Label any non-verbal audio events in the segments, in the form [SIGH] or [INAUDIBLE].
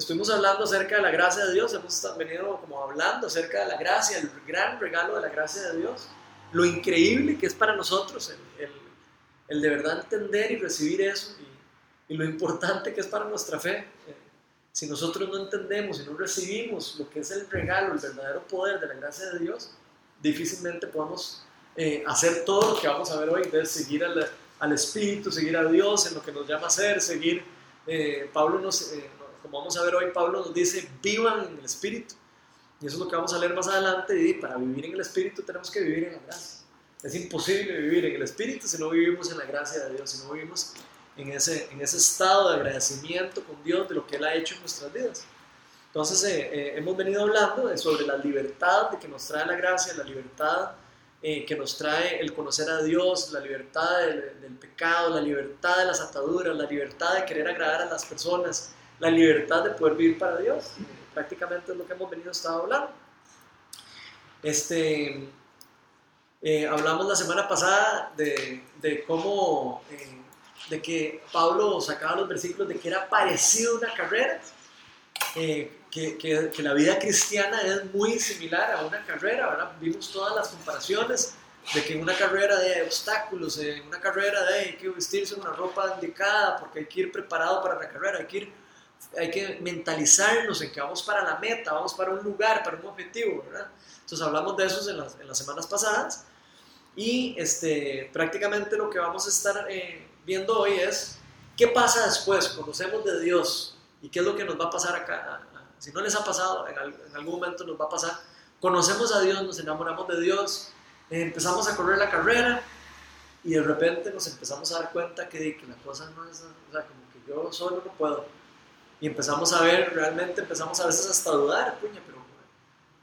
estuvimos hablando acerca de la gracia de Dios, hemos venido como hablando acerca de la gracia, el gran regalo de la gracia de Dios, lo increíble que es para nosotros el, el, de verdad entender y recibir eso y, y, lo importante que es para nuestra fe. Eh, si nosotros no entendemos y no recibimos lo que es el regalo, el verdadero poder de la gracia de Dios, difícilmente podemos eh, hacer todo lo que vamos a ver hoy, de seguir al, al, Espíritu, seguir a Dios en lo que nos llama a ser, seguir, eh, Pablo nos, como vamos a ver hoy, Pablo nos dice, vivan en el Espíritu. Y eso es lo que vamos a leer más adelante. Y para vivir en el Espíritu tenemos que vivir en la gracia. Es imposible vivir en el Espíritu si no vivimos en la gracia de Dios, si no vivimos en ese, en ese estado de agradecimiento con Dios de lo que Él ha hecho en nuestras vidas. Entonces, eh, eh, hemos venido hablando sobre la libertad de que nos trae la gracia, la libertad eh, que nos trae el conocer a Dios, la libertad del, del, pecado, la libertad de las ataduras, la libertad de querer agradar a las personas, la libertad de poder vivir para Dios. prácticamente es lo que hemos venido a hablando. Este, eh, hablamos la semana pasada de, de cómo, eh, de que Pablo sacaba los versículos de que era parecido a una carrera, eh, que, que, que, la vida cristiana es muy similar a una carrera, ahora vimos todas las comparaciones de que en una carrera de obstáculos, en una carrera de hay que vestirse una ropa indicada porque hay que ir preparado para la carrera, hay que ir hay que mentalizarnos en que vamos para la meta, vamos para un lugar, para un objetivo, ¿verdad? Entonces hablamos de eso en las, en las semanas pasadas y este, prácticamente lo que vamos a estar eh, viendo hoy es qué pasa después, conocemos de Dios y qué es lo que nos va a pasar acá. Si no les ha pasado, en, en algún momento nos va a pasar. Conocemos a Dios, nos enamoramos de Dios, eh, empezamos a correr la carrera y de repente nos empezamos a dar cuenta que, que la cosa no es, o sea, como que yo solo no puedo y empezamos a ver, realmente empezamos a veces hasta a dudar, puña, pero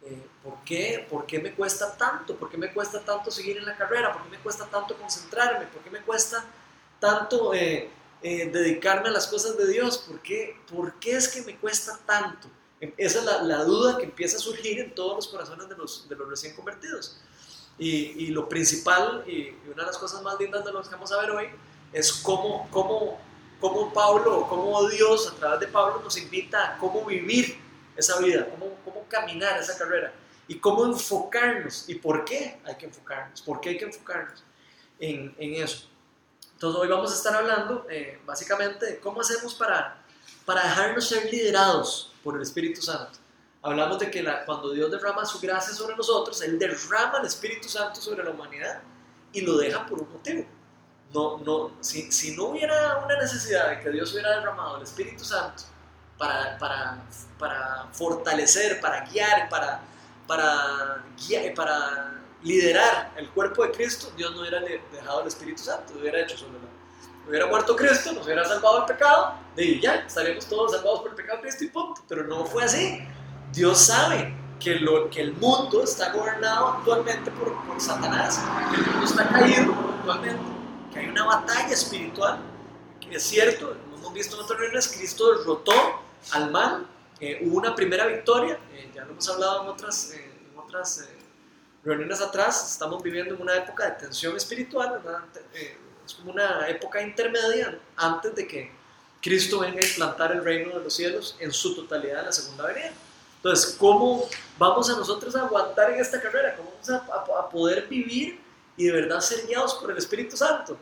eh, ¿por, qué? ¿por qué me cuesta tanto? ¿Por qué me cuesta tanto seguir en la carrera? ¿Por qué me cuesta tanto concentrarme? ¿Por qué me cuesta tanto eh, eh, dedicarme a las cosas de Dios? ¿Por qué, ¿Por qué es que me cuesta tanto? Esa es la, la, duda que empieza a surgir en todos los corazones de los, de los recién convertidos. Y, y, lo principal y una de las cosas más lindas de lo que vamos a ver hoy es cómo, cómo cómo Pablo, cómo Dios a través de Pablo nos invita a cómo vivir esa vida, cómo, cómo caminar esa carrera y cómo enfocarnos y por qué hay que enfocarnos, por qué hay que enfocarnos en, en eso. Entonces hoy vamos a estar hablando eh, básicamente de cómo hacemos para, para dejarnos ser liderados por el Espíritu Santo. Hablamos de que la, cuando Dios derrama su gracia sobre nosotros, Él derrama el Espíritu Santo sobre la humanidad y lo deja por un motivo no, no, si, si, no hubiera una necesidad de que Dios hubiera derramado el Espíritu Santo para, para, para fortalecer, para guiar, para, para, guiar, para liderar el cuerpo de Cristo, Dios no hubiera dejado el Espíritu Santo, hubiera hecho solo Hubiera muerto Cristo, nos hubiera salvado el pecado, y ya, estaríamos todos salvados por el pecado de Cristo y punto. Pero no fue así. Dios sabe que, lo, que el mundo está gobernado actualmente por, por Satanás, que el mundo está caído actualmente que hay una batalla espiritual, es cierto, hemos visto en otras reuniones, Cristo derrotó al mal, eh, hubo una primera victoria, eh, ya lo hemos hablado en otras, eh, en otras eh, reuniones atrás, estamos viviendo en una época de tensión espiritual, eh, es como una época intermedia antes de que Cristo venga a implantar el reino de los cielos en su totalidad en la segunda venida. Entonces, ¿cómo vamos a nosotros a aguantar en esta carrera? ¿Cómo vamos a, a, a poder vivir y de verdad ser guiados por el Espíritu Santo.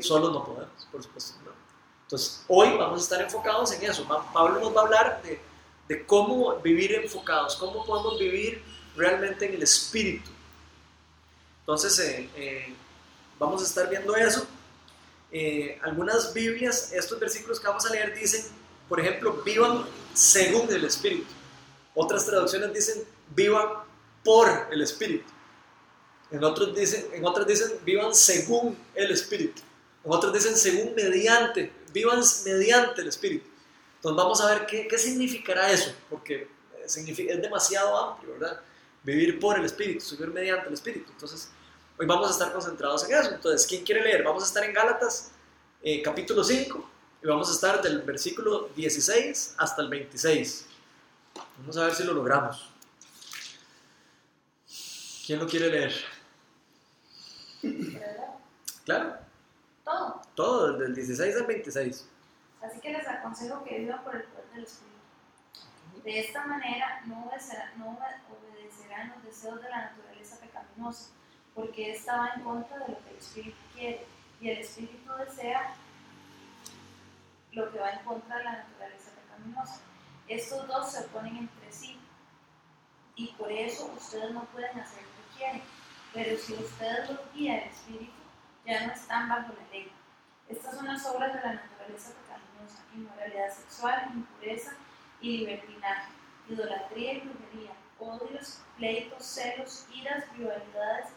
Solo no podemos, por supuesto. Entonces, hoy vamos a estar enfocados en eso. Pablo nos va a hablar de, de cómo vivir enfocados, cómo podemos vivir realmente en el Espíritu. Entonces, eh, eh, vamos a estar viendo eso. Eh, algunas Biblias, estos versículos que vamos a leer dicen, por ejemplo, vivan según el Espíritu. Otras traducciones dicen, vivan por el Espíritu. En, otros dicen, en otras dicen, vivan según el Espíritu. En otros dicen, según mediante, vivan mediante el Espíritu. Entonces vamos a ver qué, qué significará eso, porque significa, es demasiado amplio, ¿verdad? Vivir por el Espíritu, vivir mediante el Espíritu. Entonces, hoy vamos a estar concentrados en eso. Entonces, ¿quién quiere leer? Vamos a estar en Gálatas, eh, capítulo 5, y vamos a estar del versículo 16 hasta el 26. Vamos a ver si lo logramos. ¿Quién lo quiere leer? Claro. Todo. Todo, desde el 16 al 26. Así que les aconsejo que vivan por el poder del Espíritu. De esta manera no obedecerán, no obedecerán los deseos de la naturaleza pecaminosa, porque esta va en contra de lo que el Espíritu quiere, y el Espíritu desea lo que va en contra de la naturaleza pecaminosa. Estos dos se oponen entre sí, y por eso ustedes no pueden hacer lo que quieren. Pero si ustedes los guía el Espíritu, ya no están bajo la ley. Estas son las obras de la naturaleza pecaminosa, inmoralidad sexual, impureza y libertinaje, idolatría y brujería, odios, pleitos, celos, iras, rivalidades,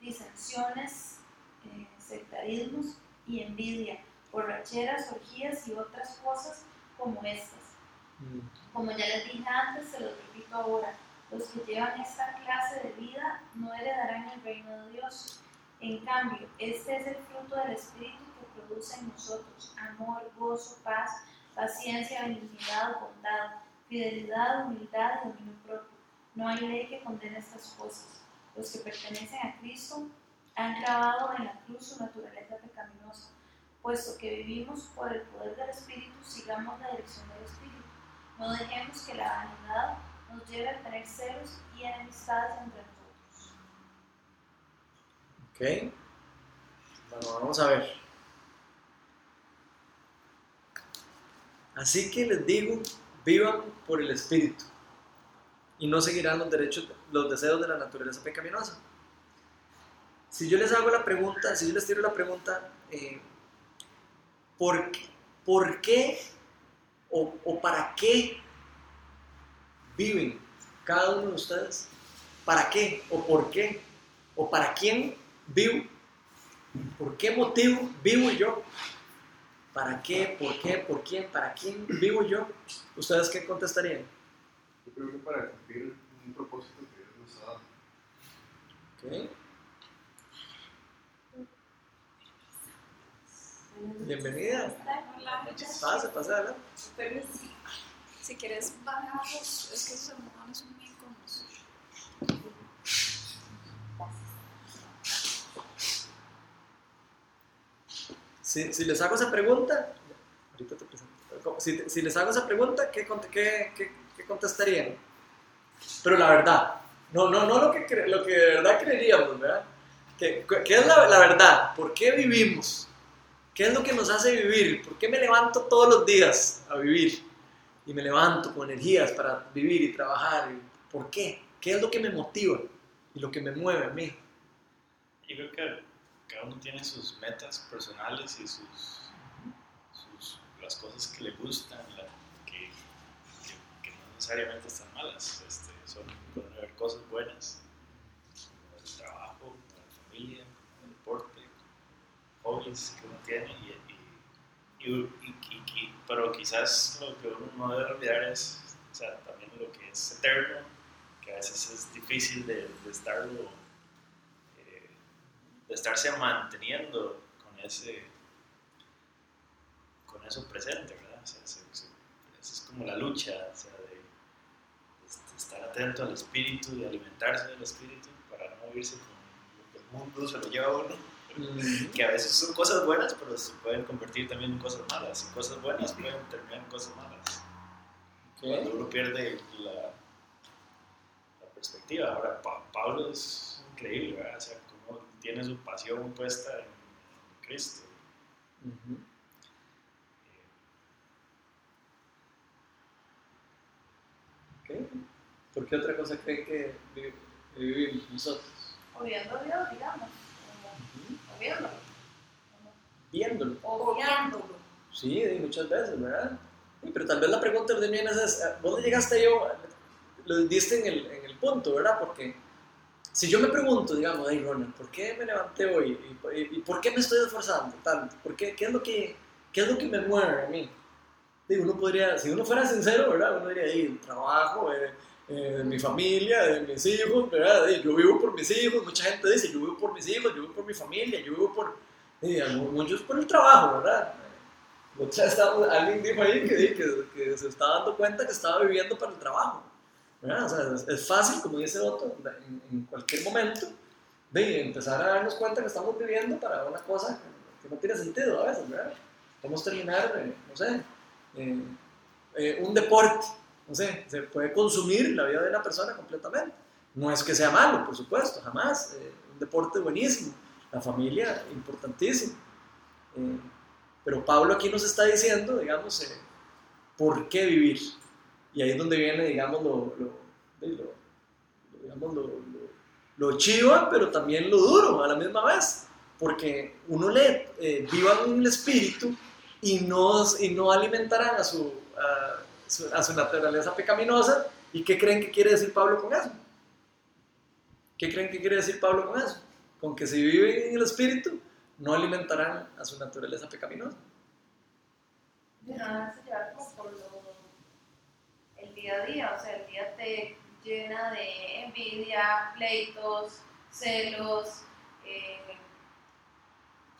disensiones, eh, sectarismos y envidia, borracheras, orgías y otras cosas como estas. Mm. Como ya les dije antes, se los repito ahora, los que llevan esta clase de vida no heredarán el reino de Dios. En cambio, este es el fruto del Espíritu que produce en nosotros amor, gozo, paz, paciencia, benignidad, bondad, fidelidad, humildad y dominio propio. No hay ley que condene estas cosas. Los que pertenecen a Cristo han grabado en la cruz su naturaleza pecaminosa. Puesto que vivimos por el poder del Espíritu, sigamos la dirección del Espíritu. No dejemos que la vanidad nos lleve a tener celos y enemistades entre nosotros. Ok. Bueno, vamos a ver. Así que les digo, vivan por el Espíritu y no seguirán los derechos, los deseos de la naturaleza pecaminosa. Si yo les hago la pregunta, si yo les tiro la pregunta, eh, ¿por, ¿por qué o, o para qué viven cada uno de ustedes? ¿Para qué o por qué? ¿O para quién vivo? ¿Por qué motivo vivo yo? ¿Para qué? ¿Por qué? ¿Por quién? ¿Para quién vivo yo? ¿Ustedes qué contestarían? Yo creo que para cumplir un propósito que Dios nos ha dado. Okay. Bienvenida. Pase, pase adelante. Si, quieres bajarlos, es que esos almohadones son muy incómodos. Si, si les hago esa pregunta, ahorita te presento. Si, si les hago esa pregunta, ¿qué, qué, qué, contestarían? Pero la verdad, no, no, no lo que, cre- lo que de verdad creeríamos, ¿verdad? ¿Qué, qué es la verdad? ¿Por qué vivimos? ¿Qué es lo que nos hace vivir? ¿Por qué me levanto todos los días a vivir? Y me levanto con energías para vivir y trabajar. ¿Por qué? ¿Qué es lo que me motiva y lo que me mueve a mí? Yo creo que cada uno tiene sus metas personales y sus, sus las cosas que le gustan, la- que, que- que no necesariamente están malas. Este, son, pueden haber cosas buenas, como el trabajo, como la familia, como el deporte, hobbies que uno tiene. Y, y, y- pero quizás lo que uno no debe olvidar es o sea, también lo que es eterno, que a veces es difícil de, estarlo. eh, de estarse manteniendo con ese con eso presente, ¿verdad? O sea, se- esa es como la lucha, o sea, de, de estar atento al espíritu, de alimentarse del espíritu para no irse con lo que el mundo se lo lleva a uno, que a veces son cosas buenas, pero se pueden convertir también en cosas malas, y cosas buenas pueden terminar en cosas malas. Cuando uno pierde la, la perspectiva. Ahora, Pa- Pablo es increíble, ¿verdad? O sea, cómo tiene su pasión puesta en, en Cristo. Ok. ¿Por qué otra cosa creen que vi- vivimos nosotros? Odiando a Dios, digamos. O Odiándolo. Viéndolo. Odiándolo. Sí, muchas veces, ¿verdad? Sí, pero tal vez la pregunta de mí es, eh, ¿vos llegaste yo? Lo diste en el, en el punto, ¿verdad? Porque si yo me pregunto, digamos, hey Ronald, ¿por qué me levanté hoy? ¿Y, y- y por qué me estoy esforzando tanto? ¿Por qué, qué, es lo que, ¿Qué es lo que me mueve a mí? Digo, uno podría, si uno fuera sincero, ¿verdad? Uno diría, hey, trabajo, eh, eh, mi familia, de mis hijos, ¿verdad? Yo vivo por mis hijos, mucha gente dice, yo vivo por mis hijos, yo vivo por mi familia, yo vivo por, muchos por el trabajo, ¿verdad? Estábamos- alguien dijo ahí que, se estaba dando cuenta que estaba viviendo para el trabajo. ¿verdad? O sea, es, fácil, como dice Otto, en, cualquier momento, de empezar a darnos cuenta que estamos viviendo para una cosa que, no tiene sentido a veces, ¿verdad? Podemos terminar, eh, no sé, eh, un deporte, no sé, se puede consumir la vida de una persona completamente. No es que sea malo, por supuesto, jamás. Eh, un deporte buenísimo, la familia importantísimo. Eh, pero Pablo aquí nos está diciendo, digamos, eh, por qué vivir. Y ahí es donde viene, digamos, lo, lo, lo, digamos, lo, chiva, pero también lo duro a la misma vez. Porque uno le eh, viva en el espíritu y no, y no alimentarán a, su, a su naturaleza pecaminosa. ¿Y qué creen que quiere decir Pablo con eso? ¿Qué creen que quiere decir Pablo con eso? Con que si viven en el espíritu, no alimentarán a su naturaleza pecaminosa. Dejarse llevar como por lo, el día a día, o sea, el día te llena de envidia, pleitos, celos, eh,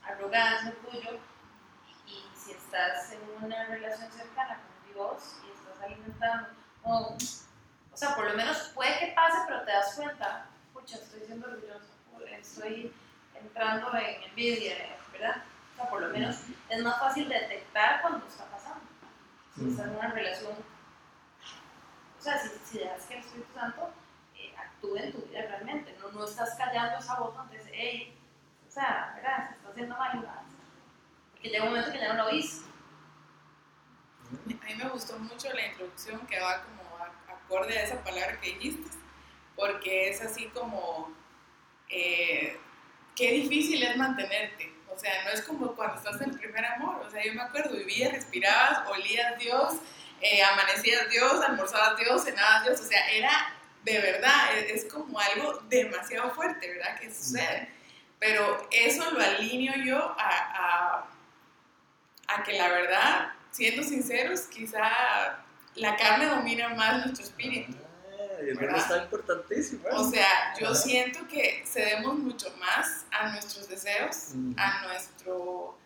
arrogancia tuyo, y si estás en una relación cercana con Dios y estás alimentando, o, o sea, por lo menos puede que pase, pero te das cuenta, pucha, estoy siendo orgulloso, estoy entrando en envidia, ¿verdad? O sea, por lo menos es más fácil detectar cuando está pasando. Si estás en una relación, o sea, si, si dejas que el Espíritu Santo eh, actúe en tu vida realmente, no, no estás callando esa voz dice, hey, o sea, ¿verdad? Se está haciendo mal, ¿verdad? Porque llega un momento que ya no lo oís. A mí me gustó mucho la introducción que va como a- acorde a esa palabra que dijiste, porque es así como, eh, qué difícil es mantenerte. O sea, no es como cuando estás en el primer amor. O sea, yo me acuerdo, vivías, respirabas, olías Dios, eh, amanecías Dios, almorzabas Dios, cenabas Dios. O sea, era de verdad, es, es como algo demasiado fuerte, ¿verdad? Que sucede. Pero eso lo alineo yo a, a, a que la verdad, siendo sinceros, quizá la carne domina más nuestro espíritu. Ah, está importantísimo. O sea, yo siento que cedemos mucho más a nuestros deseos, a nuestro,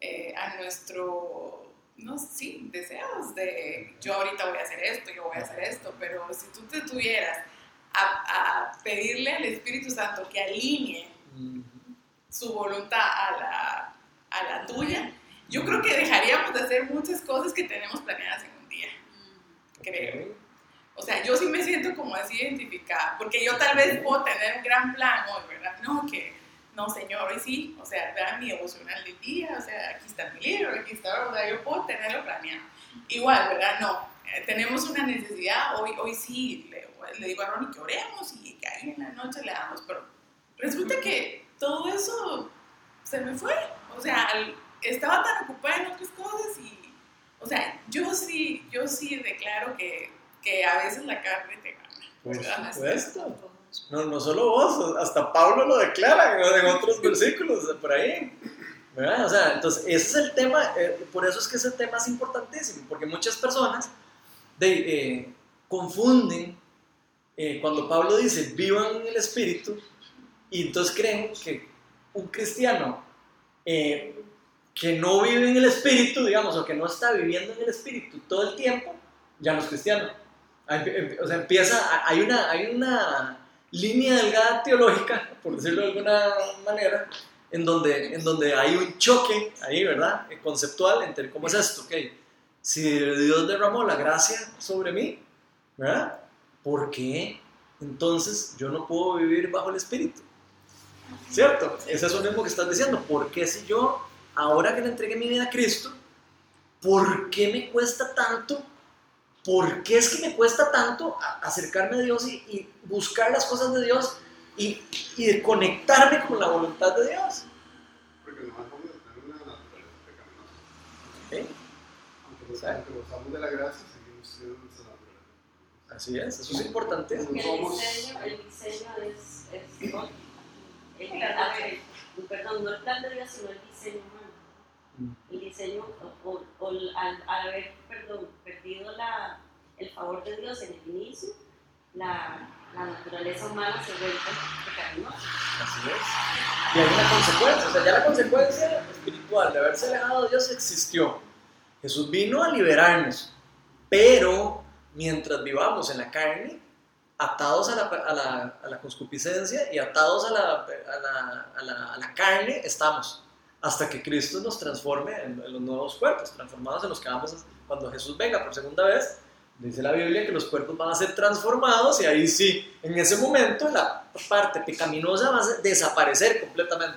eh, a nuestro, no sí, deseos de yo ahorita voy a hacer esto, yo voy a hacer esto, pero si tú te tuvieras a, a pedirle al Espíritu Santo que alinee su voluntad a la, a la tuya, yo creo que dejaríamos de hacer muchas cosas que tenemos planeadas en un día, creo. O sea, yo sí me siento como así identificada, porque yo tal vez puedo tener un gran plan hoy, ¿verdad? No, que, no, señor, hoy sí, o sea, vean mi devocional del día, o sea, aquí está mi libro, aquí está, o sea, yo puedo tenerlo planeado. Igual, ¿verdad? No, eh, tenemos una necesidad, hoy, hoy sí, le, le digo a Ronnie que oremos y que ahí en la noche le damos, pero resulta que todo eso se me fue, o sea, al- estaba tan ocupada en otras cosas y, o sea, yo sí, yo sí declaro que, que a veces la carne te gana. Por supuesto. No, no solo vos, hasta Pablo lo declara en, en otros [LAUGHS] versículos por ahí. ¿verdad? O sea, entonces, ese es el tema, eh, por eso es que ese tema es importantísimo, porque muchas personas de, eh, confunden eh, cuando Pablo dice vivan en el Espíritu y entonces creen que un cristiano eh, que no vive en el Espíritu, digamos, o que no está viviendo en el Espíritu todo el tiempo, ya no es cristiano. Ahí empie- O sea, empieza, hay una, hay una línea delgada teológica, por decirlo de alguna manera, en donde, en donde hay un choque ahí, ¿verdad? Conceptual entre cómo es esto, ok. Si Dios derramó la gracia sobre mí, ¿verdad? ¿Por qué entonces yo no puedo vivir bajo el Espíritu? ¿Cierto? Eso es lo mismo que estás diciendo. ¿Por qué si yo, ahora que le entregué mi vida a Cristo, ¿por qué me cuesta tanto? ¿Por qué es que me cuesta tanto acercarme a Dios y, y buscar las cosas de Dios y, y de conectarme con la voluntad de Dios? Porque nomás vamos a tener una naturaleza pecaminosa. Aunque, nos, gozamos de la gracia, seguimos siendo nuestra naturaleza. Así es, eso es importante. El diseño, el diseño es, es. El plan de- perdón, no el plan de Dios, sino el diseño humano. El diseño, o, o- al, al haber perdón, perdido la, el favor de Dios en el inicio, la, la naturaleza humana se vuelve pecaminosa. Así es. Y hay una consecuencia, o sea, ya la consecuencia espiritual de haberse alejado de Dios existió. Jesús vino a liberarnos, pero mientras vivamos en la carne, atados a la, a la, a la concupiscencia y atados a, la, a la carne, estamos. Hasta que Cristo nos transforme en, los nuevos cuerpos, transformados en los que vamos, a- cuando Jesús venga por segunda vez, Dice la Biblia que los cuerpos van a ser transformados y ahí sí, en ese momento la parte pecaminosa va a desaparecer completamente.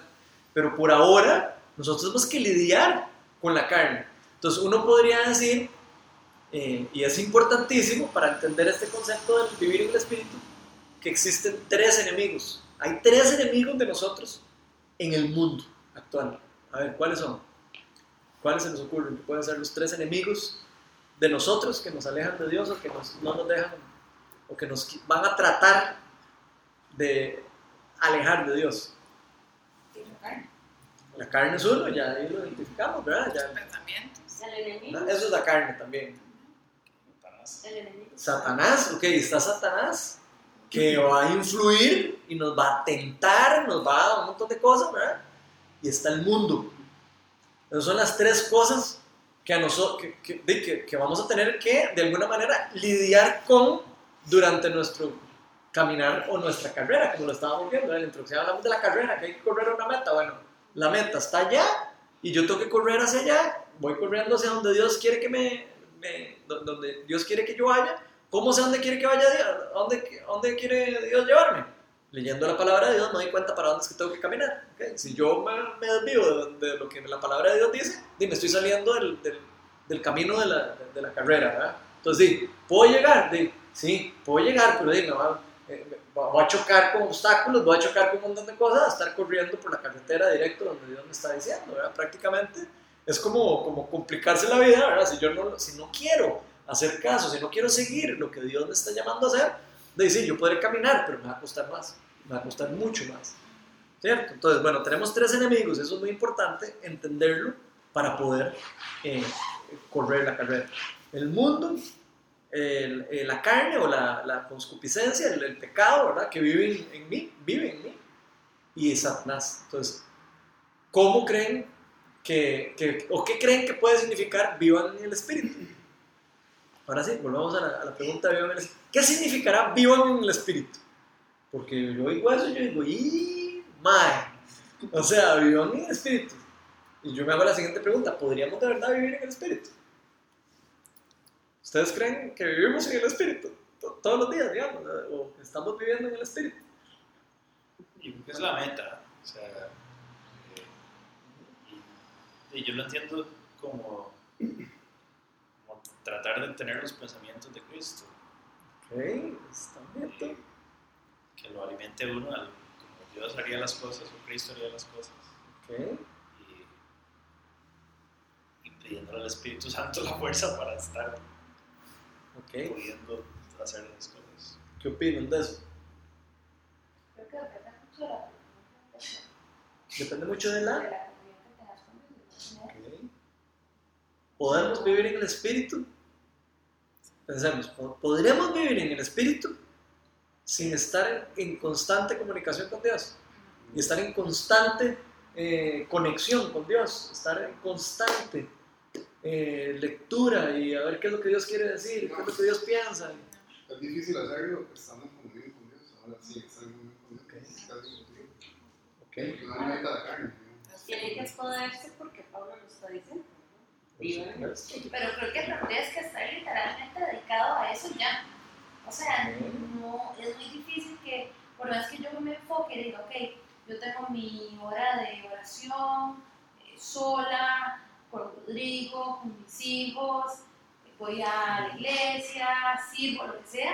Pero por ahora nosotros tenemos que lidiar con la carne. Entonces uno podría decir, eh, y es importantísimo para entender este concepto de vivir en el Espíritu, que existen tres enemigos. Hay tres enemigos de nosotros en el mundo actual. A ver, ¿cuáles son? ¿Cuáles se nos ocurren? Que pueden ser los tres enemigos de nosotros que nos alejan de Dios o que no nos dejan o que nos van a tratar de alejar de Dios. La carne es uno, ya ahí lo identificamos, ¿verdad? Ya. Pensamientos. El enemigo. Eso es la carne también. El enemigo. Satanás, ok, está Satanás que [LAUGHS] va a influir y nos va a tentar, nos va a dar un montón de cosas, ¿verdad? Y está el mundo. Esas son las tres cosas que, a nosotros, que, que, que, vamos a tener que, de alguna manera, lidiar con durante nuestro caminar o nuestra carrera, como lo estábamos viendo en la introducción, hablamos de la carrera, que hay que correr a una meta. Bueno, la meta está allá y yo tengo que correr hacia allá, voy corriendo hacia donde Dios quiere que me, me donde Dios quiere que yo vaya. ¿Cómo sé dónde quiere que vaya Dios? ¿Dónde, ¿Dónde quiere Dios llevarme? Leyendo la palabra de Dios me doy cuenta para dónde es que tengo que caminar. ¿okay? Si yo me, me desvío de, de, lo que la palabra de Dios dice, dime, estoy saliendo del, del, del camino de la, de, la, carrera. ¿verdad? Entonces, sí, ¿puedo llegar? Sí, sí puedo llegar, pero dime, va, eh, voy a chocar con obstáculos, voy a chocar con un montón de cosas, a estar corriendo por la carretera directo donde Dios me está diciendo, ¿verdad? Prácticamente es como, como complicarse la vida, ¿verdad? Si yo no, si no quiero hacer caso, si no quiero seguir lo que Dios me está llamando a hacer, de decir, yo podré caminar, pero me va a costar más, me va a costar mucho más, ¿cierto? Entonces, bueno, tenemos tres enemigos, eso es muy importante entenderlo para poder eh, correr la carrera. El mundo, el, la carne o la, la el, pecado, ¿verdad? Que vive en, mí, vive en mí, y Satanás. Entonces, ¿cómo creen que, o qué creen que puede significar vivan en el Espíritu? Ahora sí, volvamos a la, a la pregunta. ¿Qué significará vivan en el Espíritu? Porque yo digo eso, yo digo, ¡y! ¡Mae! O sea, vivan en el Espíritu. Y yo me hago la siguiente pregunta, ¿podríamos de verdad vivir en el Espíritu? ¿Ustedes creen que vivimos en el Espíritu? Todos los días, digamos, o estamos viviendo en el Espíritu. Y es la meta. O sea, eh, y, y, yo lo entiendo como, como, tratar de tener los pensamientos de Cristo. Ok, está bien. Que lo alimente uno al, como Dios haría las cosas o Cristo haría las cosas. Ok. Y, y pidiéndole al Espíritu Santo la fuerza para estar okay. pudiendo hacer las cosas. ¿Qué opinan de eso? Creo que depende mucho de la Depende mucho de la... Okay. ¿Podemos vivir en el Espíritu? Pensemos, ¿podremos vivir en el Espíritu sin estar en constante comunicación con Dios? Y estar en constante eh, conexión con Dios, estar en constante eh, lectura y a ver qué es lo que Dios quiere decir, qué es lo que Dios piensa. Es difícil hacerlo estando en comunión con Dios. Ahora sí, estar en comunión con Dios. Okay. Estar en comunión. No alimenta la carne. Tiene que exponerse porque Pablo lo está diciendo. En. Pero creo que tendrías que estar literalmente dedicado a eso ya. O sea, no, es muy difícil que, por más que yo me enfoque y diga, ok, yo tengo mi hora de oración eh, sola, con Rodrigo, con mis hijos, voy a la iglesia, sirvo, lo que sea,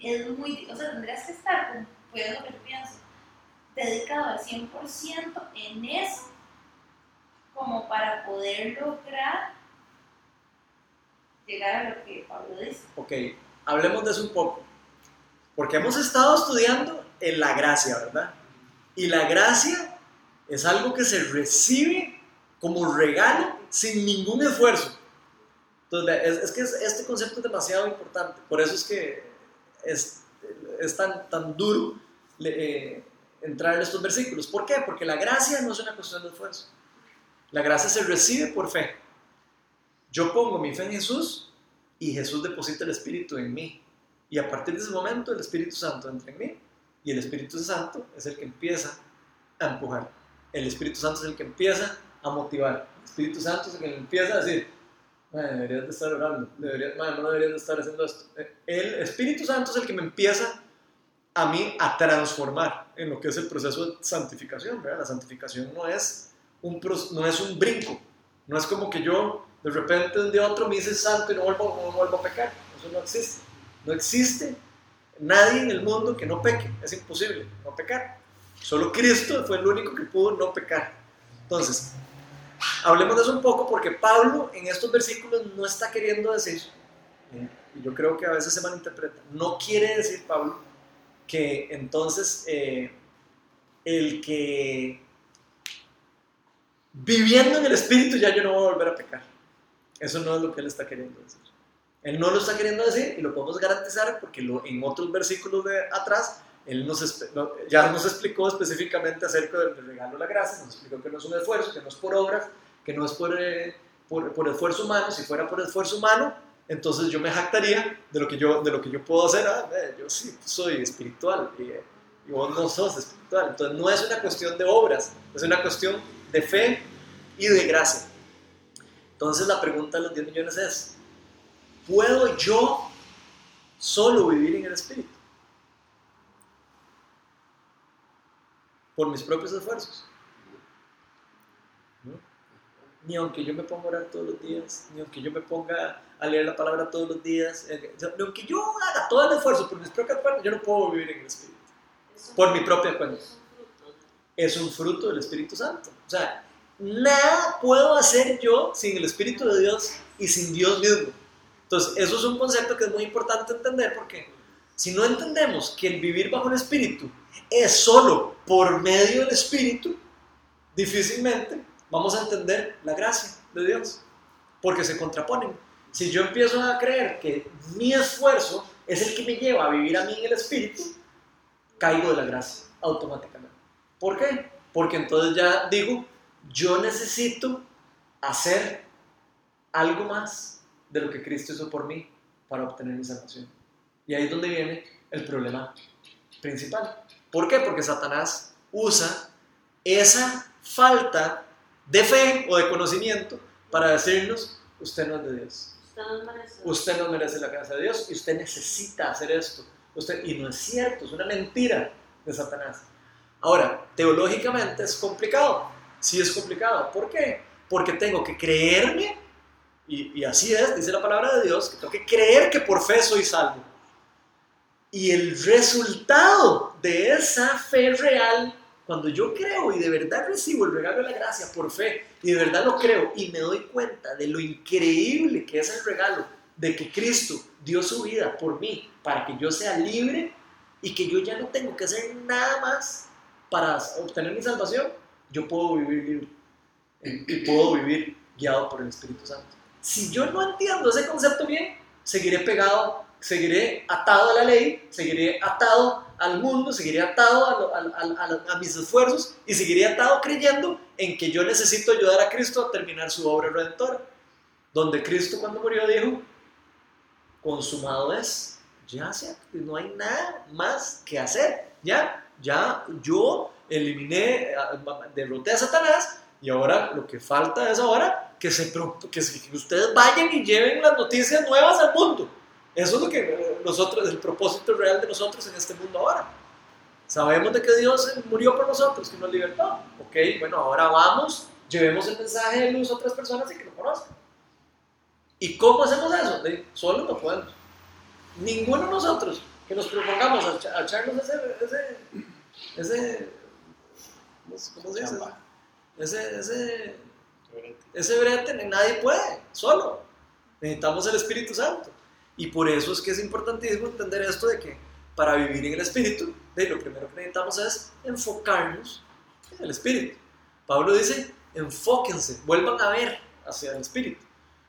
es muy, o sea, tendrías que estar, pues es lo que yo pienso, dedicado al 100% en eso, como para poder lograr llegar a lo que Pablo dice. Ok, hablemos de eso un poco. Porque hemos estado estudiando en la gracia, ¿verdad? Y la gracia es algo que se recibe como regalo sin ningún esfuerzo. Entonces, es, que es, este concepto es demasiado importante. Por eso es que es, es tan, tan duro eh, entrar en estos versículos. ¿Por qué? Porque la gracia no es una cuestión de esfuerzo. La gracia se recibe por fe. Yo pongo mi fe en Jesús y Jesús deposita el Espíritu en mí. Y a partir de ese momento el Espíritu Santo entra en mí y el Espíritu Santo es el que empieza a empujar. El Espíritu Santo es el que empieza a motivar. El Espíritu Santo es el que empieza a decir, deberías de estar orando, deberías, madre, no deberías de estar haciendo esto. Eh, El Espíritu Santo es el que me empieza a mí a transformar en lo que es el proceso de santificación, ¿verdad? La santificación no es un, no es un brinco, no es como que yo de repente un día otro me hice santo y no vuelvo, no vuelvo a pecar, eso no existe, no existe nadie en el mundo que no peque, es imposible no pecar, solo Cristo fue el único que pudo no pecar. Entonces, hablemos de eso un poco porque Pablo en estos versículos no está queriendo decir, y yo creo que a veces se malinterpreta, no quiere decir Pablo que entonces eh, el que viviendo en el Espíritu ya yo no voy a volver a pecar. Eso no es lo que él está queriendo decir. Él no lo está queriendo decir y lo podemos garantizar porque lo- en otros versículos de atrás él nos, ya nos explicó específicamente acerca del regalo de la gracia, nos explicó que no es un esfuerzo, que no es por obras, que no es por, eh, por, por esfuerzo humano. Si fuera por esfuerzo humano, entonces yo me jactaría de lo que yo, de lo que yo puedo hacer. Ah, eh, yo sí soy espiritual y, eh, y vos no sos espiritual. Entonces no es una cuestión de obras, es una cuestión de fe y de gracia. Entonces la pregunta de los 10 millones es, ¿puedo yo solo vivir en el Espíritu? Por mis propios esfuerzos. ¿No? Ni aunque yo me ponga a orar todos los días, ni aunque yo me ponga a leer la palabra todos los días, eh, ni aunque yo haga todo el esfuerzo por mis propias cuentas, yo no puedo vivir en el Espíritu. Por mi propia cuenta. es un fruto del Espíritu Santo. O sea, nada puedo hacer yo sin el Espíritu de Dios y sin Dios mismo. Entonces, eso es un concepto que es muy importante entender porque si no entendemos que el vivir bajo el Espíritu es solo por medio del Espíritu, difícilmente vamos a entender la gracia de Dios, porque se contraponen. Si yo empiezo a creer que mi esfuerzo es el que me lleva a vivir a mí en el Espíritu, caigo de la gracia automáticamente. ¿Por qué? Porque entonces ya digo, yo necesito hacer algo más de lo que Cristo hizo por mí para obtener mi salvación. Y ahí es donde viene el problema principal. ¿Por qué? Porque Satanás usa esa falta de fe o de conocimiento para decirnos, usted no es de Dios. Usted no merece. Usted no merece la gracia de Dios y usted necesita hacer esto. Usted, y no es cierto, es una mentira de Satanás. Ahora, teológicamente es complicado. Sí es complicado. ¿Por qué? Porque tengo que creerme, y, y así es, dice la palabra de Dios, que tengo que creer que por fe soy salvo. Y el resultado de esa fe real, cuando yo creo y de verdad recibo el regalo de la gracia por fe, y de verdad lo creo, y me doy cuenta de lo increíble que es el regalo de que Cristo dio su vida por mí, para que yo sea libre y que yo ya no tengo que hacer nada más para obtener mi salvación, yo puedo vivir libre y puedo vivir guiado por el Espíritu Santo. Si yo no entiendo ese concepto bien, seguiré pegado, seguiré atado a la ley, seguiré atado al mundo, seguiré atado a, lo- a- a- a- mis esfuerzos y seguiré atado creyendo en que yo necesito ayudar a Cristo a terminar su obra redentora. Donde Cristo cuando murió dijo, consumado es, ya se, no hay nada más que hacer, ya, ya yo eliminé, derroté a Satanás y ahora lo que falta es ahora que, se, que, que ustedes vayan y lleven las noticias nuevas al mundo. Eso es lo que eh, nosotros, el propósito real de nosotros en este mundo ahora. Sabemos de que Dios murió por nosotros, que nos libertó. Ok, bueno, ahora vamos, llevemos el mensaje de luz a otras personas y que lo conozcan. ¿Y cómo hacemos eso? Solo no podemos. Ninguno de nosotros que nos propongamos a, echa- a echarnos ese, ¿cómo se- ¿cómo se dice? Ese, ese, Espérate. ese brete nadie puede, solo. Necesitamos el Espíritu Santo. Y por eso es que es importantísimo entender esto de que para vivir en el Espíritu, de lo primero que necesitamos es enfocarnos en el Espíritu. Pablo dice, enfóquense, vuelvan a ver hacia el Espíritu.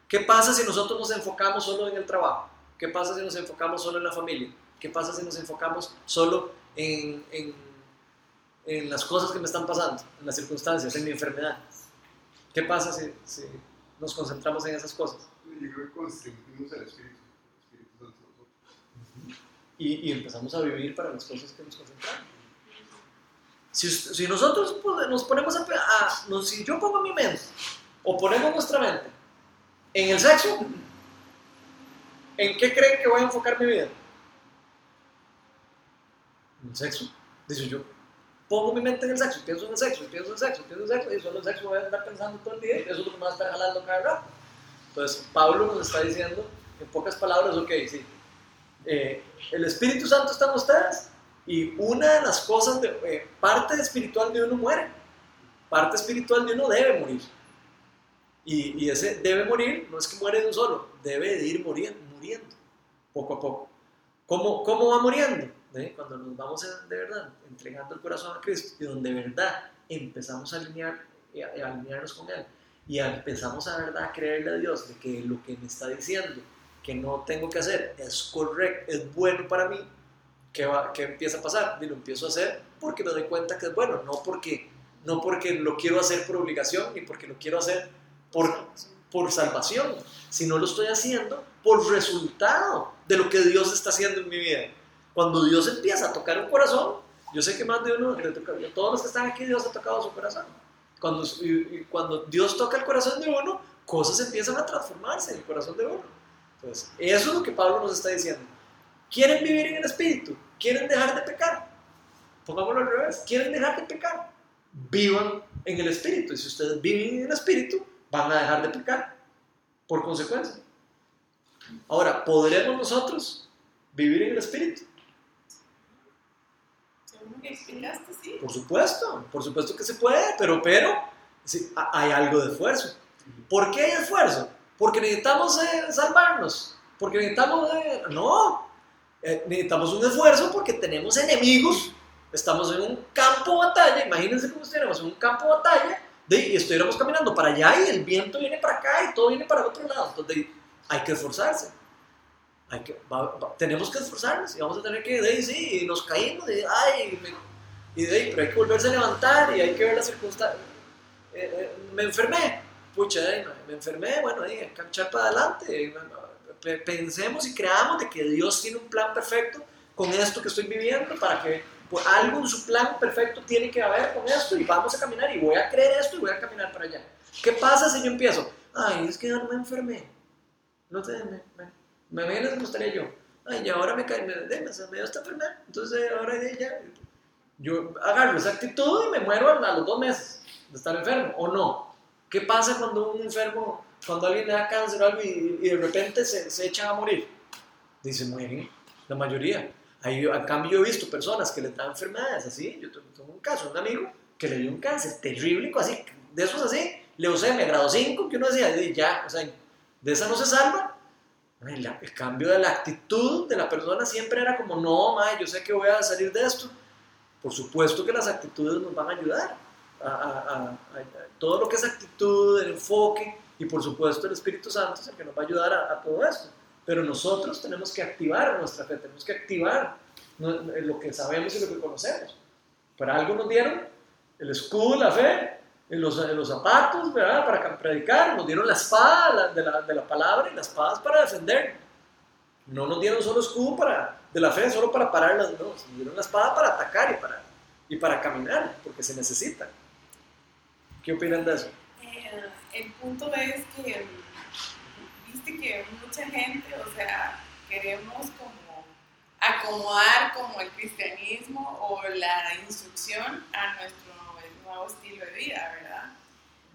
¿Qué pasa si nosotros nos enfocamos solo en el trabajo? ¿Qué pasa si nos enfocamos solo en la familia? ¿Qué pasa si nos enfocamos solo en, en, en las cosas que me están pasando, en las circunstancias, en mi enfermedad? ¿Qué pasa si, si nos concentramos en esas cosas? Yo creo que constituimos el Espíritu, el Espíritu Santo. Y, y empezamos a vivir para las cosas que nos concentramos. Si, si nosotros nos ponemos a, a- si yo pongo mi mente, o ponemos nuestra mente ¿En el sexo? ¿En qué creen que voy a enfocar mi vida? En el sexo. Dice yo, pongo mi mente en el sexo, pienso en el sexo, pienso en el sexo, pienso en el sexo, y solo el sexo voy a andar pensando todo el día y eso es lo que me va a estar jalando cada rato. Entonces, Pablo nos está diciendo, en pocas palabras, ok, sí, eh, el Espíritu Santo está en ustedes y una de las cosas, de, eh, parte espiritual de uno muere, parte espiritual de uno debe morir. Y, ese debe morir, no es que muere de un solo, debe de ir muriendo, muriendo poco a poco. ¿Cómo, cómo va muriendo? ¿Eh? Cuando nos vamos de verdad entregando el corazón a Cristo y donde de verdad empezamos a, alinear, a, a alinearnos con Él y empezamos a verdad a creerle a Dios de que lo que me está diciendo que no tengo que hacer es correcto, es bueno para mí, ¿qué, va, qué empieza a pasar? Y lo empiezo a hacer porque me doy cuenta que es bueno, no porque, no porque lo quiero hacer por obligación ni porque lo quiero hacer por, por salvación, sino lo estoy haciendo por resultado de lo que Dios está haciendo en mi vida. Cuando Dios empieza a tocar un corazón, yo sé que más de uno, todos los que están aquí, Dios ha tocado su corazón. Cuando, cuando Dios toca el corazón de uno, cosas empiezan a transformarse en el corazón de uno. Entonces, eso es lo que Pablo nos está diciendo. ¿Quieren vivir en el Espíritu? ¿Quieren dejar de pecar? Pongámoslo al revés. ¿Quieren dejar de pecar? Vivan en el Espíritu. Y si ustedes viven en el Espíritu, van a dejar de pecar por consecuencia. Ahora, ¿podremos nosotros vivir en el Espíritu? Por supuesto, por supuesto que se puede, pero, pero hay algo de esfuerzo. ¿Por qué hay esfuerzo? Porque necesitamos eh, salvarnos, porque necesitamos... eh, no, Eh, necesitamos un esfuerzo porque tenemos enemigos, estamos en un campo de batalla, imagínense cómo estuviéramos en un campo de batalla de, y estuviéramos caminando para allá y el viento viene para acá y todo viene para el otro lado, entonces hay que esforzarse. Hay que, va- va- tenemos que esforzarnos y vamos a tener que, de ahí sí, nos caímos, y, ay, me- y de ahí, pero hay que volverse a levantar y hay que ver las circunstancias. Eh, eh, me enfermé, pucha, eh, me enfermé, bueno, hay que para adelante. pe- Pensemos y creamos de que Dios tiene un plan perfecto con esto que estoy viviendo para que pues, algo en su plan perfecto tiene que haber con esto y vamos a caminar y voy a creer esto y voy a caminar para allá. ¿Qué pasa si yo empiezo? Ay, es que no me enfermé. No sé, me, me, me viene como estaría yo. Ay, y ahora me cae, me, me, dio esta enfermedad. Entonces ahora ya, yo agarro esa actitud y me muero a los dos meses de estar enfermo, ¿o no? ¿Qué pasa cuando un enfermo, cuando alguien le da cáncer o algo y, y de repente se, se echan a morir? Dice, mueren, la mayoría. Ahí, a cambio, yo he visto personas que les dan enfermedades así. Yo tengo un caso, un amigo que le dio un cáncer terrible, así, de esos así, leucemia, grado 5, que uno decía, "Di, ya, o sea, de esa no se salva. La- El cambio de la actitud de la persona siempre era como, no, ma, yo sé que voy a salir de esto. Por supuesto que las actitudes nos van a ayudar. A, a- a- a- todo lo que es actitud, el enfoque, y por supuesto el Espíritu Santo es el que nos va a ayudar a, todo esto. Pero nosotros tenemos que activar nuestra fe, tenemos que activar lo que sabemos y lo que conocemos. Para algo nos dieron el escudo, la fe, en los, en los zapatos, ¿verdad? Para ca- predicar, nos dieron la espada la- de, la, de la palabra y las espadas para defender. No nos dieron solo escudo para, de la fe, solo para parar las no, nos dieron la espada para atacar y para, y para caminar, porque se necesita. ¿Qué opinan de eso? Eh, el punto es que viste que mucha gente, o sea, queremos como acomodar como el cristianismo o la instrucción a nuestro nuevo estilo de vida, ¿verdad?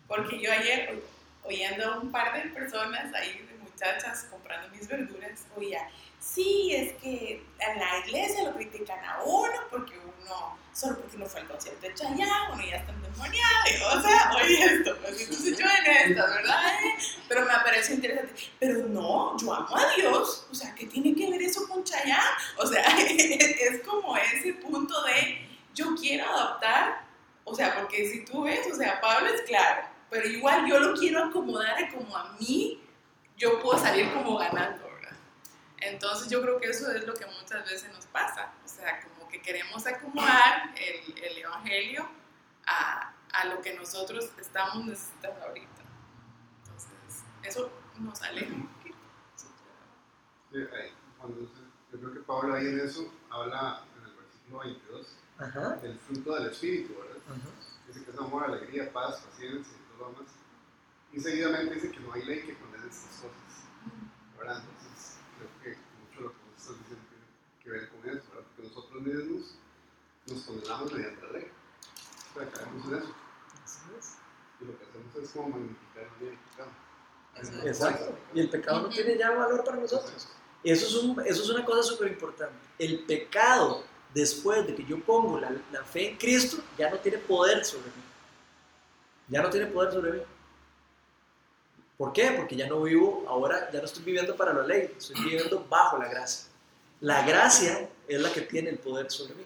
Porque yo ayer, oyendo a un par de personas ahí, de muchachas comprando mis verduras, oía, sí, es que en la iglesia lo critican a uno porque uno, solo porque uno fue al concierto de Chayanne, uno ya está endemoniado, y, o sea, oye esto, pues entonces yo en esta, ¿verdad? Pero me pareció interesante, pero no, yo amo a Dios, o sea, ¿qué tiene que ver eso con Chayanne? O sea, [LAUGHS] es como ese punto de, yo quiero adoptar, o sea, porque si tú ves, o sea, Pablo es claro, pero igual yo lo quiero acomodar como a mí, yo puedo salir como ganando, ¿verdad? Entonces yo creo que eso es lo que muchas veces nos pasa, o sea, como que queremos acomodar el, el Evangelio a, a lo que nosotros estamos necesitando ahorita. Entonces, eso nos aleja un poquito. Sí, ahí, cuando yo creo que Pablo ahí en eso habla en el versículo 22 Ajá. del fruto del Espíritu, ¿verdad? Dice que es amor, alegría, paz, paciencia y todo lo demás. Y seguidamente dice que no hay ley que condene estas cosas. ¿verdad? Entonces, creo que mucho lo que vos estás diciendo tiene que ver con eso, ¿verdad? Porque nosotros mismos nos condenamos mediante la ley. O sea, caemos en eso. Y lo que hacemos es como magnificar el bien pecado. Exacto. Y el pecado no tiene ya valor para nosotros. Eso es, un, eso es una cosa súper importante. El pecado, después de que yo pongo la, fe en Cristo, ya no tiene poder sobre mí. Ya no tiene poder sobre mí. ¿Por qué? Porque ya no vivo, ahora ya no estoy viviendo para la ley, estoy viviendo bajo la gracia. La gracia es la que tiene el poder sobre mí.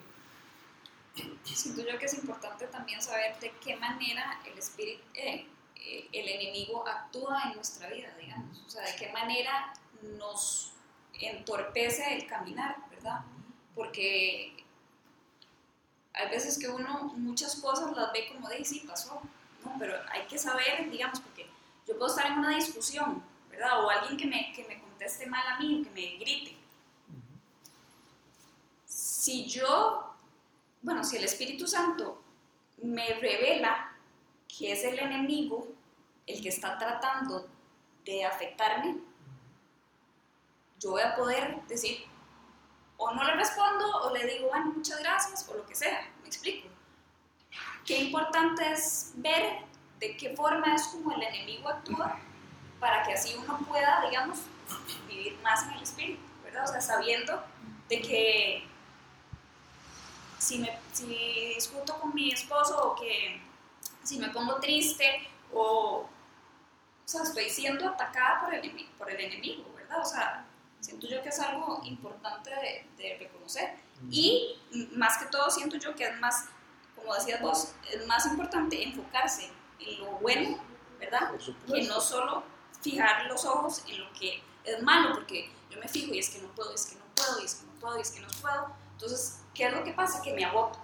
Siento yo que es importante también saber de qué manera el espíritu, eh, eh, el enemigo actúa en nuestra vida, digamos. O sea, de qué manera nos entorpece el caminar, ¿verdad? Porque hay veces que uno muchas cosas las ve como de sí pasó, ¿no? Pero hay que saber, digamos, porque yo puedo estar en una discusión, ¿verdad? O alguien que me, que me conteste mal a mí, que me grite. Si yo, bueno, si el Espíritu Santo me revela que es el enemigo el que está tratando de afectarme, yo voy a poder decir, o no le respondo, o le digo, bueno, muchas gracias, o lo que sea, me explico. Qué importante es ver de qué forma es como el enemigo actúa para que así uno pueda, digamos, vivir más en el espíritu, ¿verdad? O sea, sabiendo de que si, me, si discuto con mi esposo o que si me pongo triste o, o sea, estoy siendo atacada por el, por el enemigo, ¿verdad? O sea, siento yo que es algo importante de, de reconocer. Y más que todo siento yo que es más, como decías vos, es más importante enfocarse en lo bueno, ¿verdad? Que no solo fijar los ojos en lo que es malo, porque yo me fijo y es que no puedo, es que no puedo, y es que no puedo, y es que no puedo. Entonces, ¿qué es lo que pasa? Que me agoto.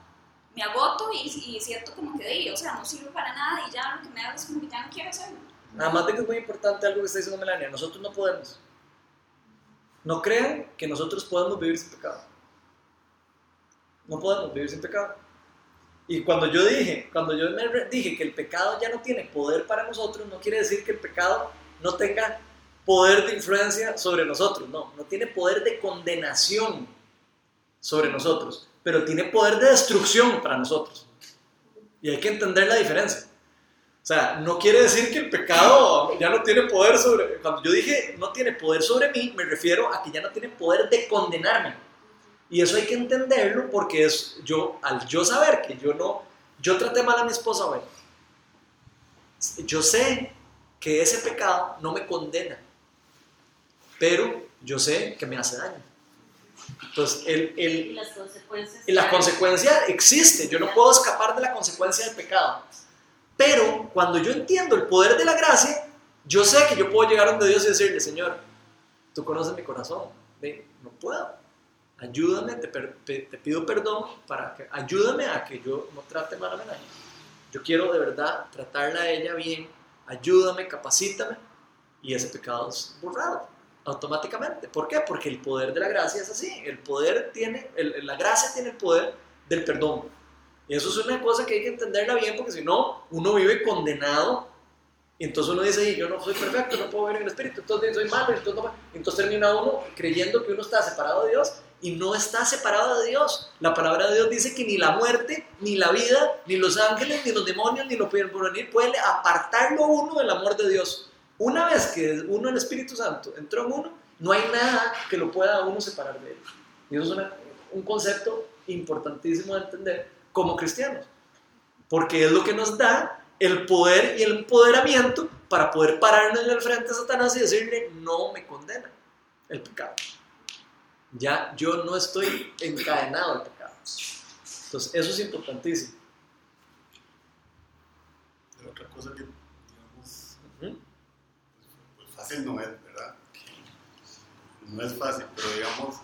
Me agoto y, y siento como que, de, o sea, no sirve para nada y ya lo que me hago es como que ya no quiero hacerlo. Nada más de que es muy importante algo que está diciendo Melania, nosotros no podemos. No crean que nosotros podemos vivir sin pecado. No podemos vivir sin pecado. Y cuando yo dije, cuando yo dije que el pecado ya no tiene poder para nosotros, no quiere decir que el pecado no tenga poder de influencia sobre nosotros, no, no tiene poder de condenación sobre nosotros, pero tiene poder de destrucción para nosotros. Y hay que entender la diferencia. O sea, no quiere decir que el pecado ya no tiene poder sobre... Cuando yo dije no tiene poder sobre mí, me refiero a que ya no tiene poder de condenarme. Y eso hay que entenderlo porque es yo, al yo saber que yo no, yo traté mal a mi esposa hoy, yo sé que ese pecado no me condena, pero yo sé que me hace daño. Entonces, el, el, Y las consecuencias. y la consecuencia existe, yo no puedo escapar de la consecuencia del pecado. Pero cuando yo entiendo el poder de la gracia, yo sé que yo puedo llegar donde Dios y decirle, Señor, tú conoces mi corazón, no puedo. Ayúdame, te, te- pido perdón, para que, ayúdame a que yo no trate mal a Melania. Yo quiero de verdad tratarla a ella bien, ayúdame, capacítame, y ese pecado es borrado automáticamente. ¿Por qué? Porque el poder de la gracia es así. El poder tiene, el- la gracia tiene el poder del perdón. Y eso es una cosa que hay que entenderla bien, porque si no, uno vive condenado. Y entonces uno dice, "Y yo no soy perfecto, no puedo vivir en el Espíritu, entonces soy malo, entonces, no, entonces termina uno creyendo que uno está separado de Dios y no está separado de Dios. La palabra de Dios dice que ni la muerte, ni la vida, ni los ángeles, ni los demonios, ni lo pueden venir, puede apartarlo uno del amor de Dios. Una vez que uno, el Espíritu Santo, entró en uno, no hay nada que lo pueda uno separar de él. Y eso es una- un concepto importantísimo de entender como cristianos, porque es lo que nos da el poder y el empoderamiento para poder pararnos en el frente a Satanás y decirle, no me condena el pecado. Ya yo no estoy encadenado al pecado. Entonces, eso es importantísimo. Pero otra cosa que, digamos, pues fácil no es, ¿verdad? No es fácil, pero digamos,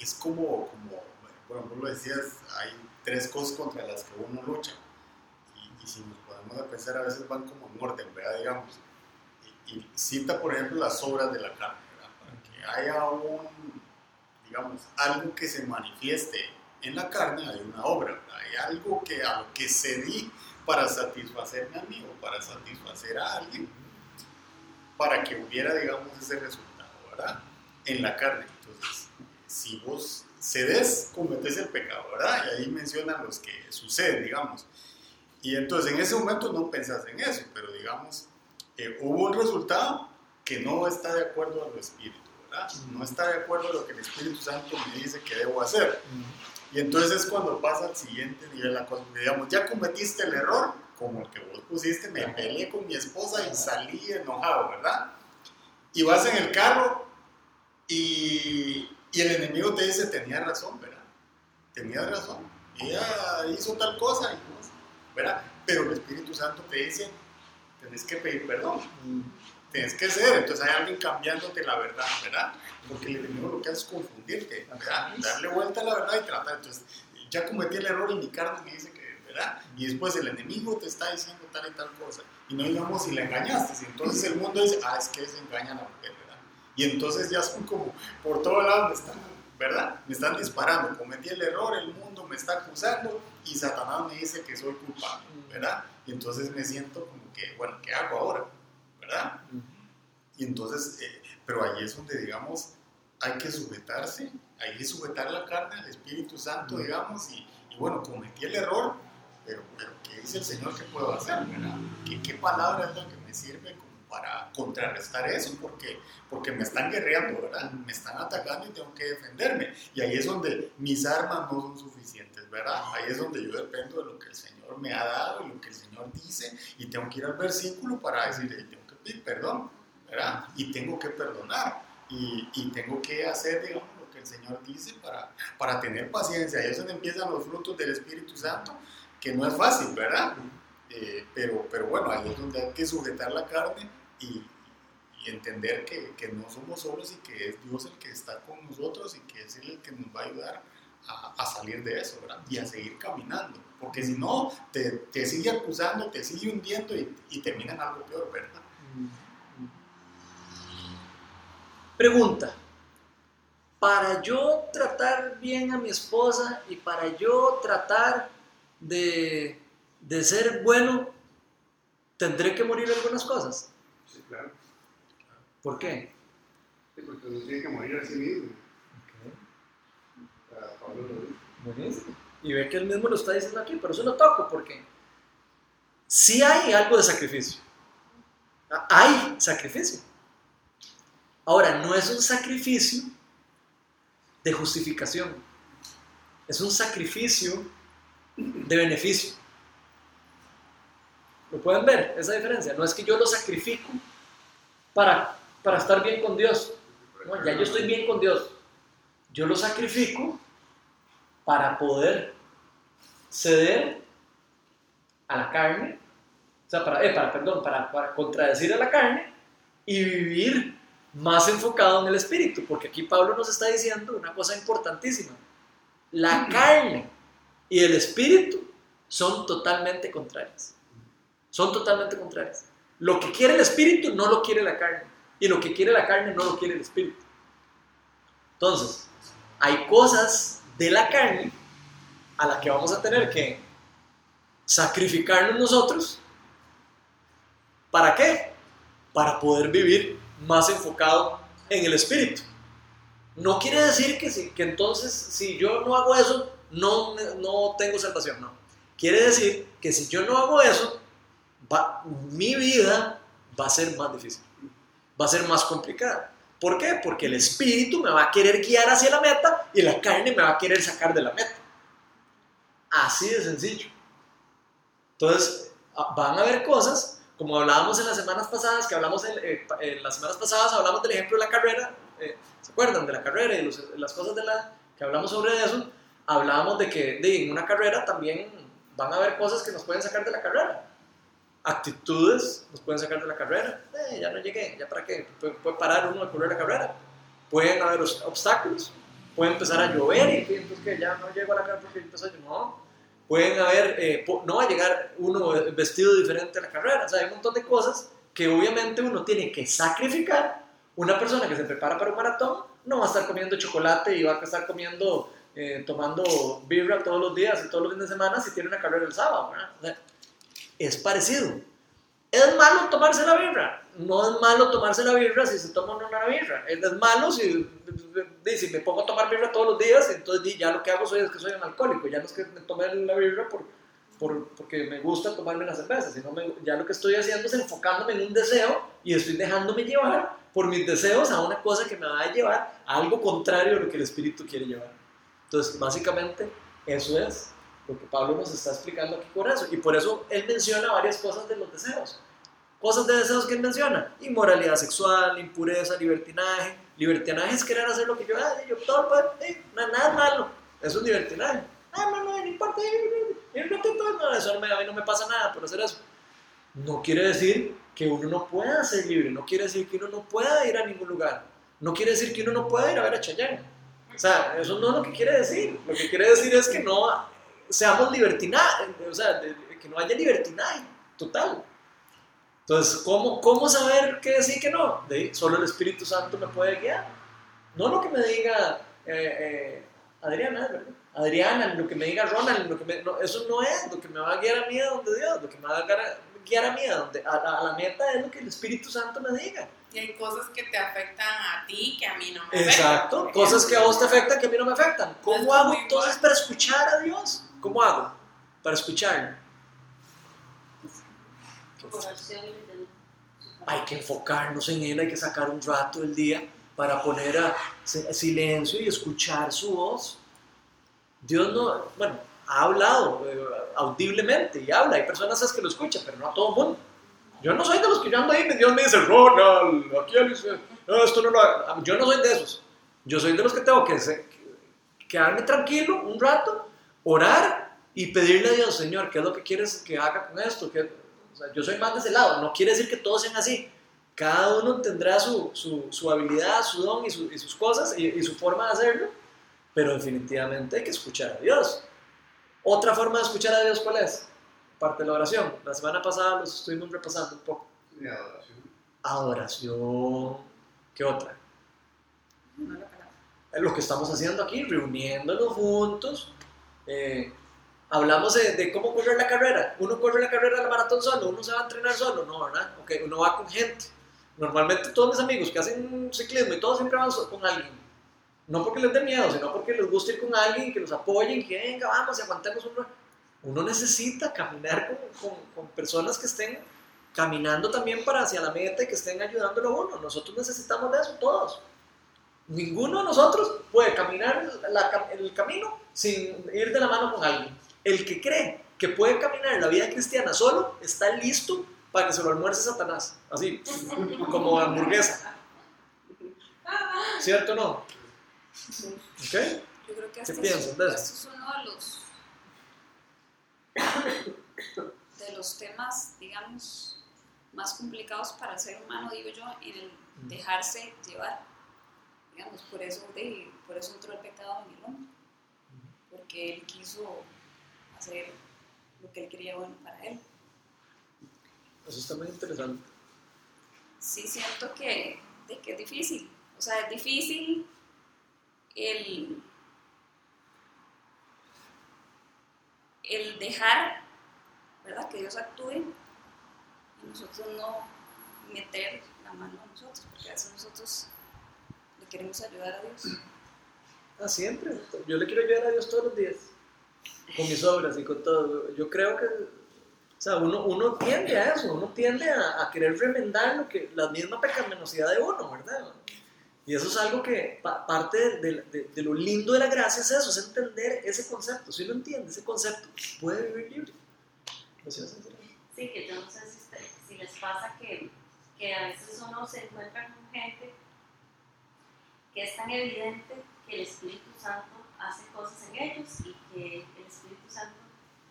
es como, como por ejemplo, lo decías, hay tres cosas contra las que uno lucha. Y, y si nos podemos a pensar, a veces van como en orden, ¿verdad? Digamos. Y, y cita, por ejemplo, las obras de la carne, ¿verdad? Para que haya un, digamos, algo que se manifieste en la carne, hay una obra, ¿verdad? Hay algo que a lo que para satisfacerme a mí o para satisfacer a alguien, para que hubiera, digamos, ese resultado, ¿verdad? En la carne. Entonces, si vos cedes, cometes el pecado, ¿verdad? Y ahí mencionan los que suceden, digamos. Y entonces en ese momento no pensás en eso, pero digamos, eh, hubo un resultado que no está de acuerdo a lo espíritu, ¿verdad? No está de acuerdo a lo que el Espíritu Santo me dice que debo hacer. Y entonces es cuando pasa al siguiente nivel la cosa, digamos, ya cometiste el error, como el que vos pusiste, me peleé con mi esposa y salí enojado, ¿verdad? Y vas en el carro y, y el enemigo te dice, tenía razón, ¿verdad? Tenía razón. Ella hizo tal cosa, y, ¿verdad? Pero el Espíritu Santo te dice, tenés que pedir perdón. Tienes que ser, entonces hay alguien cambiándote la verdad, ¿verdad? Porque el enemigo lo que hace es confundirte, ¿verdad? Darle vuelta a la verdad y tratar. Entonces, ya cometí el error y mi carne me dice que, ¿verdad? Y después el enemigo te está diciendo tal y tal cosa. Y no digamos si la engañaste. Y entonces el mundo dice, ah, es que se engañan a la mujer. Y entonces ya son como, por todos lados me están, ¿verdad? Me están disparando. Cometí el error, el mundo me está acusando y Satanás me dice que soy culpable, ¿verdad? Y entonces me siento como que, bueno, ¿qué hago ahora? ¿verdad? Y entonces, eh, pero ahí es donde, digamos, hay que sujetarse, hay que sujetar la carne al Espíritu Santo, digamos, y, y, bueno, cometí el error, pero, pero ¿qué dice el Señor que puedo hacer, verdad? ¿Qué, qué palabra es la que me sirve para contrarrestar eso? Porque, porque me están guerreando, ¿verdad? Me están atacando y tengo que defenderme. Y ahí es donde mis armas no son suficientes, ¿verdad? Ahí es donde yo dependo de lo que el Señor me ha dado y lo que el Señor dice, y tengo que ir al versículo para decir, tengo pedir perdón, ¿verdad? Y tengo que perdonar y, y, tengo que hacer, digamos, lo que el Señor dice para, para tener paciencia. Y eso empiezan los frutos del Espíritu Santo, que no es fácil, ¿verdad? Eh, pero, pero bueno, ahí es donde hay que sujetar la carne y, y entender que, que, no somos solos y que es Dios el que está con nosotros y que es Él el que nos va a ayudar a, a salir de eso, ¿verdad? Y a seguir caminando. Porque si no, te, te sigue acusando, te sigue hundiendo y, y termina en algo peor, ¿verdad? Pregunta, para yo tratar bien a mi esposa y para yo tratar de, de ser bueno, ¿tendré que morir algunas cosas? Claro. ¿Por qué? Sí, porque uno tiene que morir a sí mismo. Para Pablo lo dice. Buenísimo. Y ve que él mismo lo está diciendo aquí, pero eso lo toco porque sí hay algo de sacrificio. Hay sacrificio. Ahora, no es un sacrificio de justificación, es un sacrificio de beneficio. ¿Lo pueden ver? Esa diferencia. No es que yo lo sacrifico para, para estar bien con Dios. No, ya yo estoy bien con Dios. Yo lo sacrifico para poder ceder a la carne, o sea, para, eh, para perdón, para, para contradecir a la carne y vivir más enfocado en el espíritu, porque aquí Pablo nos está diciendo una cosa importantísima. La carne y el espíritu son totalmente contrarias. Son totalmente contrarias. Lo que quiere el espíritu no lo quiere la carne. Y lo que quiere la carne no lo quiere el espíritu. Entonces, hay cosas de la carne a las que vamos a tener que sacrificarnos nosotros. ¿Para qué? Para poder vivir más enfocado en el espíritu. No quiere decir que, si, que entonces si yo no hago eso, no, no tengo salvación, no. Quiere decir que si yo no hago eso, va, mi vida va a ser más difícil, va a ser más complicada. ¿Por qué? Porque el espíritu me va a querer guiar hacia la meta y la carne me va a querer sacar de la meta. Así de sencillo. Entonces, van a haber cosas como hablábamos en las semanas pasadas, que hablamos en, eh, en las semanas pasadas, hablamos del ejemplo de la carrera, eh, ¿se acuerdan? De la carrera y los, las cosas de la, que hablamos sobre eso, hablábamos de que de, en una carrera también van a haber cosas que nos pueden sacar de la carrera, actitudes nos pueden sacar de la carrera, eh, ya no llegué, ya para qué, puede, puede parar uno de correr la carrera, pueden haber obstáculos, puede empezar a llover y entonces que ya no llego a la carrera porque empezó a llover, no, pueden haber, eh, no va a llegar uno vestido diferente a la carrera, o sea, hay un montón de cosas que obviamente uno tiene que sacrificar. Una persona que se prepara para un maratón no va a estar comiendo chocolate y va a estar comiendo, eh, tomando birra todos los días y todos los fines de semana si tiene una carrera el sábado, ¿verdad? O sea, es parecido. ¿Es malo tomarse la birra? No es malo tomarse la birra si se toma una birra. Es malo si, si me pongo a tomar birra todos los días, entonces ya lo que hago soy, es que soy un alcohólico. Ya no es que me tome la birra por, por- porque me gusta tomarme la cerveza, sino me- ya lo que estoy haciendo es enfocándome en un deseo y estoy dejándome llevar por mis deseos a una cosa que me va a llevar a algo contrario a lo que el Espíritu quiere llevar. Entonces, básicamente, eso es lo que Pablo nos está explicando aquí con eso. Y por eso él menciona varias cosas de los deseos. Cosas de deseos que él menciona. Inmoralidad sexual, impureza, libertinaje. Libertinaje es querer hacer lo que yo hago. Yo todo, eh, nada malo. Eso es libertinaje. Ah, no, no, no importa. eh, eh, no te- no, eso no me- a mí no me pasa nada por hacer eso. No quiere decir que uno no pueda ser libre. No quiere decir que uno no pueda ir a ningún lugar. No quiere decir que uno no pueda ir a ver a Chayanne. O sea, eso no es lo que quiere decir. Lo que quiere decir es que no seamos libertinaje, o sea, de- de- que no haya libertinaje total. Entonces, ¿cómo, cómo saber qué y qué no? De, solo el Espíritu Santo me puede guiar. No lo que me diga eh, eh, Adriana, ¿verdad? Adriana, lo que me diga Ronald, lo que me- no, eso no es lo que me va a guiar a mí a donde Dios, lo que me va a guiar a, guiar a mí a, donde, a, a la meta es lo que el Espíritu Santo me diga. Y hay cosas que te afectan a ti que a mí no me afectan. Exacto, cosas que a vos te afectan que a mí no me afectan. ¿Cómo hago entonces para escuchar a Dios? ¿Cómo hago para escucharlo? Hay que enfocarnos en Él, hay que sacar un rato del día para poner silencio y escuchar su voz. Dios no, bueno, ha hablado eh, audiblemente y habla. Hay personas que lo escuchan, pero no a todo el mundo. Yo no soy de los que yo ando ahí Dios me dice, Ronald, aquí Alice, no, esto no lo haga". Yo no soy de esos. Yo soy de los que tengo que quedarme tranquilo un rato, orar y pedirle a Dios, Señor, ¿qué es lo que quieres que haga con esto? ¿Qué- o sea, yo soy más de ese lado. No quiere decir que todos sean así. Cada uno tendrá su, su, su habilidad, su don y, su- y sus cosas y, y su forma de hacerlo, pero definitivamente hay que escuchar a Dios. Otra forma de escuchar a Dios, ¿cuál es? Parte de la oración. La semana pasada los estuvimos repasando un poco. Y adoración. Adoración. ¿Qué otra? No. Es lo que estamos haciendo aquí, reuniéndonos juntos. Eh, hablamos de, de cómo correr la carrera. Uno corre la carrera de la maratón solo, uno se va a entrenar solo, no, ¿verdad? Ok, uno va con gente. Normalmente todos mis amigos que hacen ciclismo y todos siempre van con alguien. No porque les dé miedo, sino porque les gusta ir con alguien que los apoyen, que venga, vamos y aguantemos un. Uno necesita caminar con, con- con personas que estén caminando también para hacia la meta y que estén ayudándolo a uno. Nosotros necesitamos de eso, todos. Ninguno de nosotros puede caminar la el camino sin ir de la mano con alguien. El que cree que puede caminar la vida cristiana solo está listo para que se lo almuerce Satanás. Así, como hamburguesa. ¿Cierto o no? ¿Ok? Yo creo que ¿Qué piensas es, de eso? es uno de los, de los temas, digamos, más complicados para el ser humano, digo yo, en el dejarse llevar. Digamos, por eso, de, por eso entró el pecado en el hombre. Porque él quiso hacer lo que él quería bueno para él. Eso está muy interesante. sí siento que, de que es difícil. O sea, es difícil el, el dejar, ¿verdad? Que Dios actúe y nosotros no meter la mano a nosotros, porque a veces nosotros queremos ayudar a Dios. Ah, siempre. Yo le quiero ayudar a Dios todos los días. Con mis obras y con todo. Yo creo que, o sea, uno, uno tiende a eso, uno tiende a, a querer remendar lo que, la misma pecaminosidad de uno, ¿verdad? Y eso es algo que pa- parte de, de- de lo lindo de la gracia es eso, es entender ese concepto. Si uno entiende ese concepto, puede vivir libre. Sí, que yo no sé si, usted- si les pasa que, que a veces uno se encuentra con gente que es tan evidente que el Espíritu Santo hace cosas en ellos y que el Espíritu Santo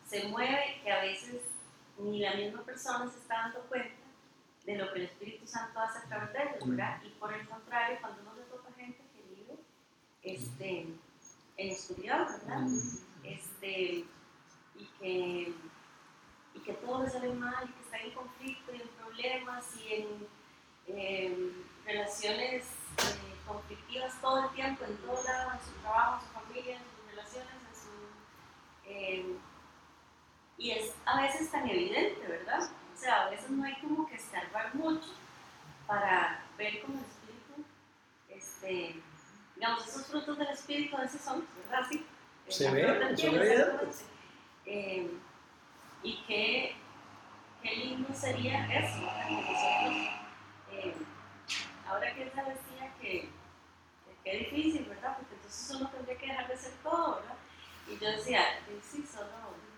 se mueve, que a veces ni la misma persona se está dando cuenta de lo que el Espíritu Santo hace a través de ellos, ¿verdad? Y por el contrario, cuando uno se topa gente que vive este, en oscuridad, ¿verdad? Este, y que y que todo le sale mal, y que está en conflicto y en problemas y en eh, relaciones eh, conflictivas todo el tiempo, en todo lado, en su trabajo, en su familia, en sus relaciones, en su... Eh, y es a veces tan evidente, ¿verdad? O sea, a veces no hay como que escarbar mucho para ver cómo el espíritu, este, digamos, esos frutos del espíritu a veces son, ¿verdad? Sí, se ve, se ve. Eh, y qué, qué lindo sería eso, ¿verdad? nosotros, ahora que es la que, que difícil, ¿verdad? Porque entonces uno tendría que dejar de ser todo, ¿verdad? Y yo decía, "Eh, sí, solo,